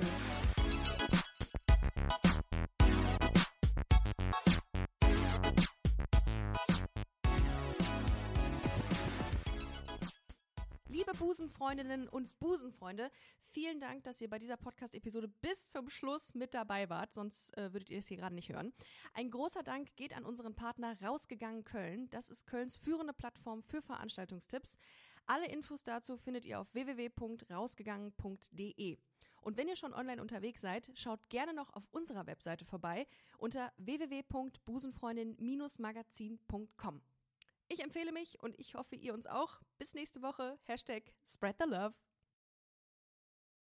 Busenfreundinnen und Busenfreunde, vielen Dank, dass ihr bei dieser Podcast-Episode bis zum Schluss mit dabei wart, sonst äh, würdet ihr es hier gerade nicht hören. Ein großer Dank geht an unseren Partner Rausgegangen Köln. Das ist Kölns führende Plattform für Veranstaltungstipps. Alle Infos dazu findet ihr auf www.rausgegangen.de. Und wenn ihr schon online unterwegs seid, schaut gerne noch auf unserer Webseite vorbei unter www.busenfreundin-magazin.com. Ich empfehle mich und ich hoffe, ihr uns auch. Bis nächste Woche. Hashtag Spread the Love.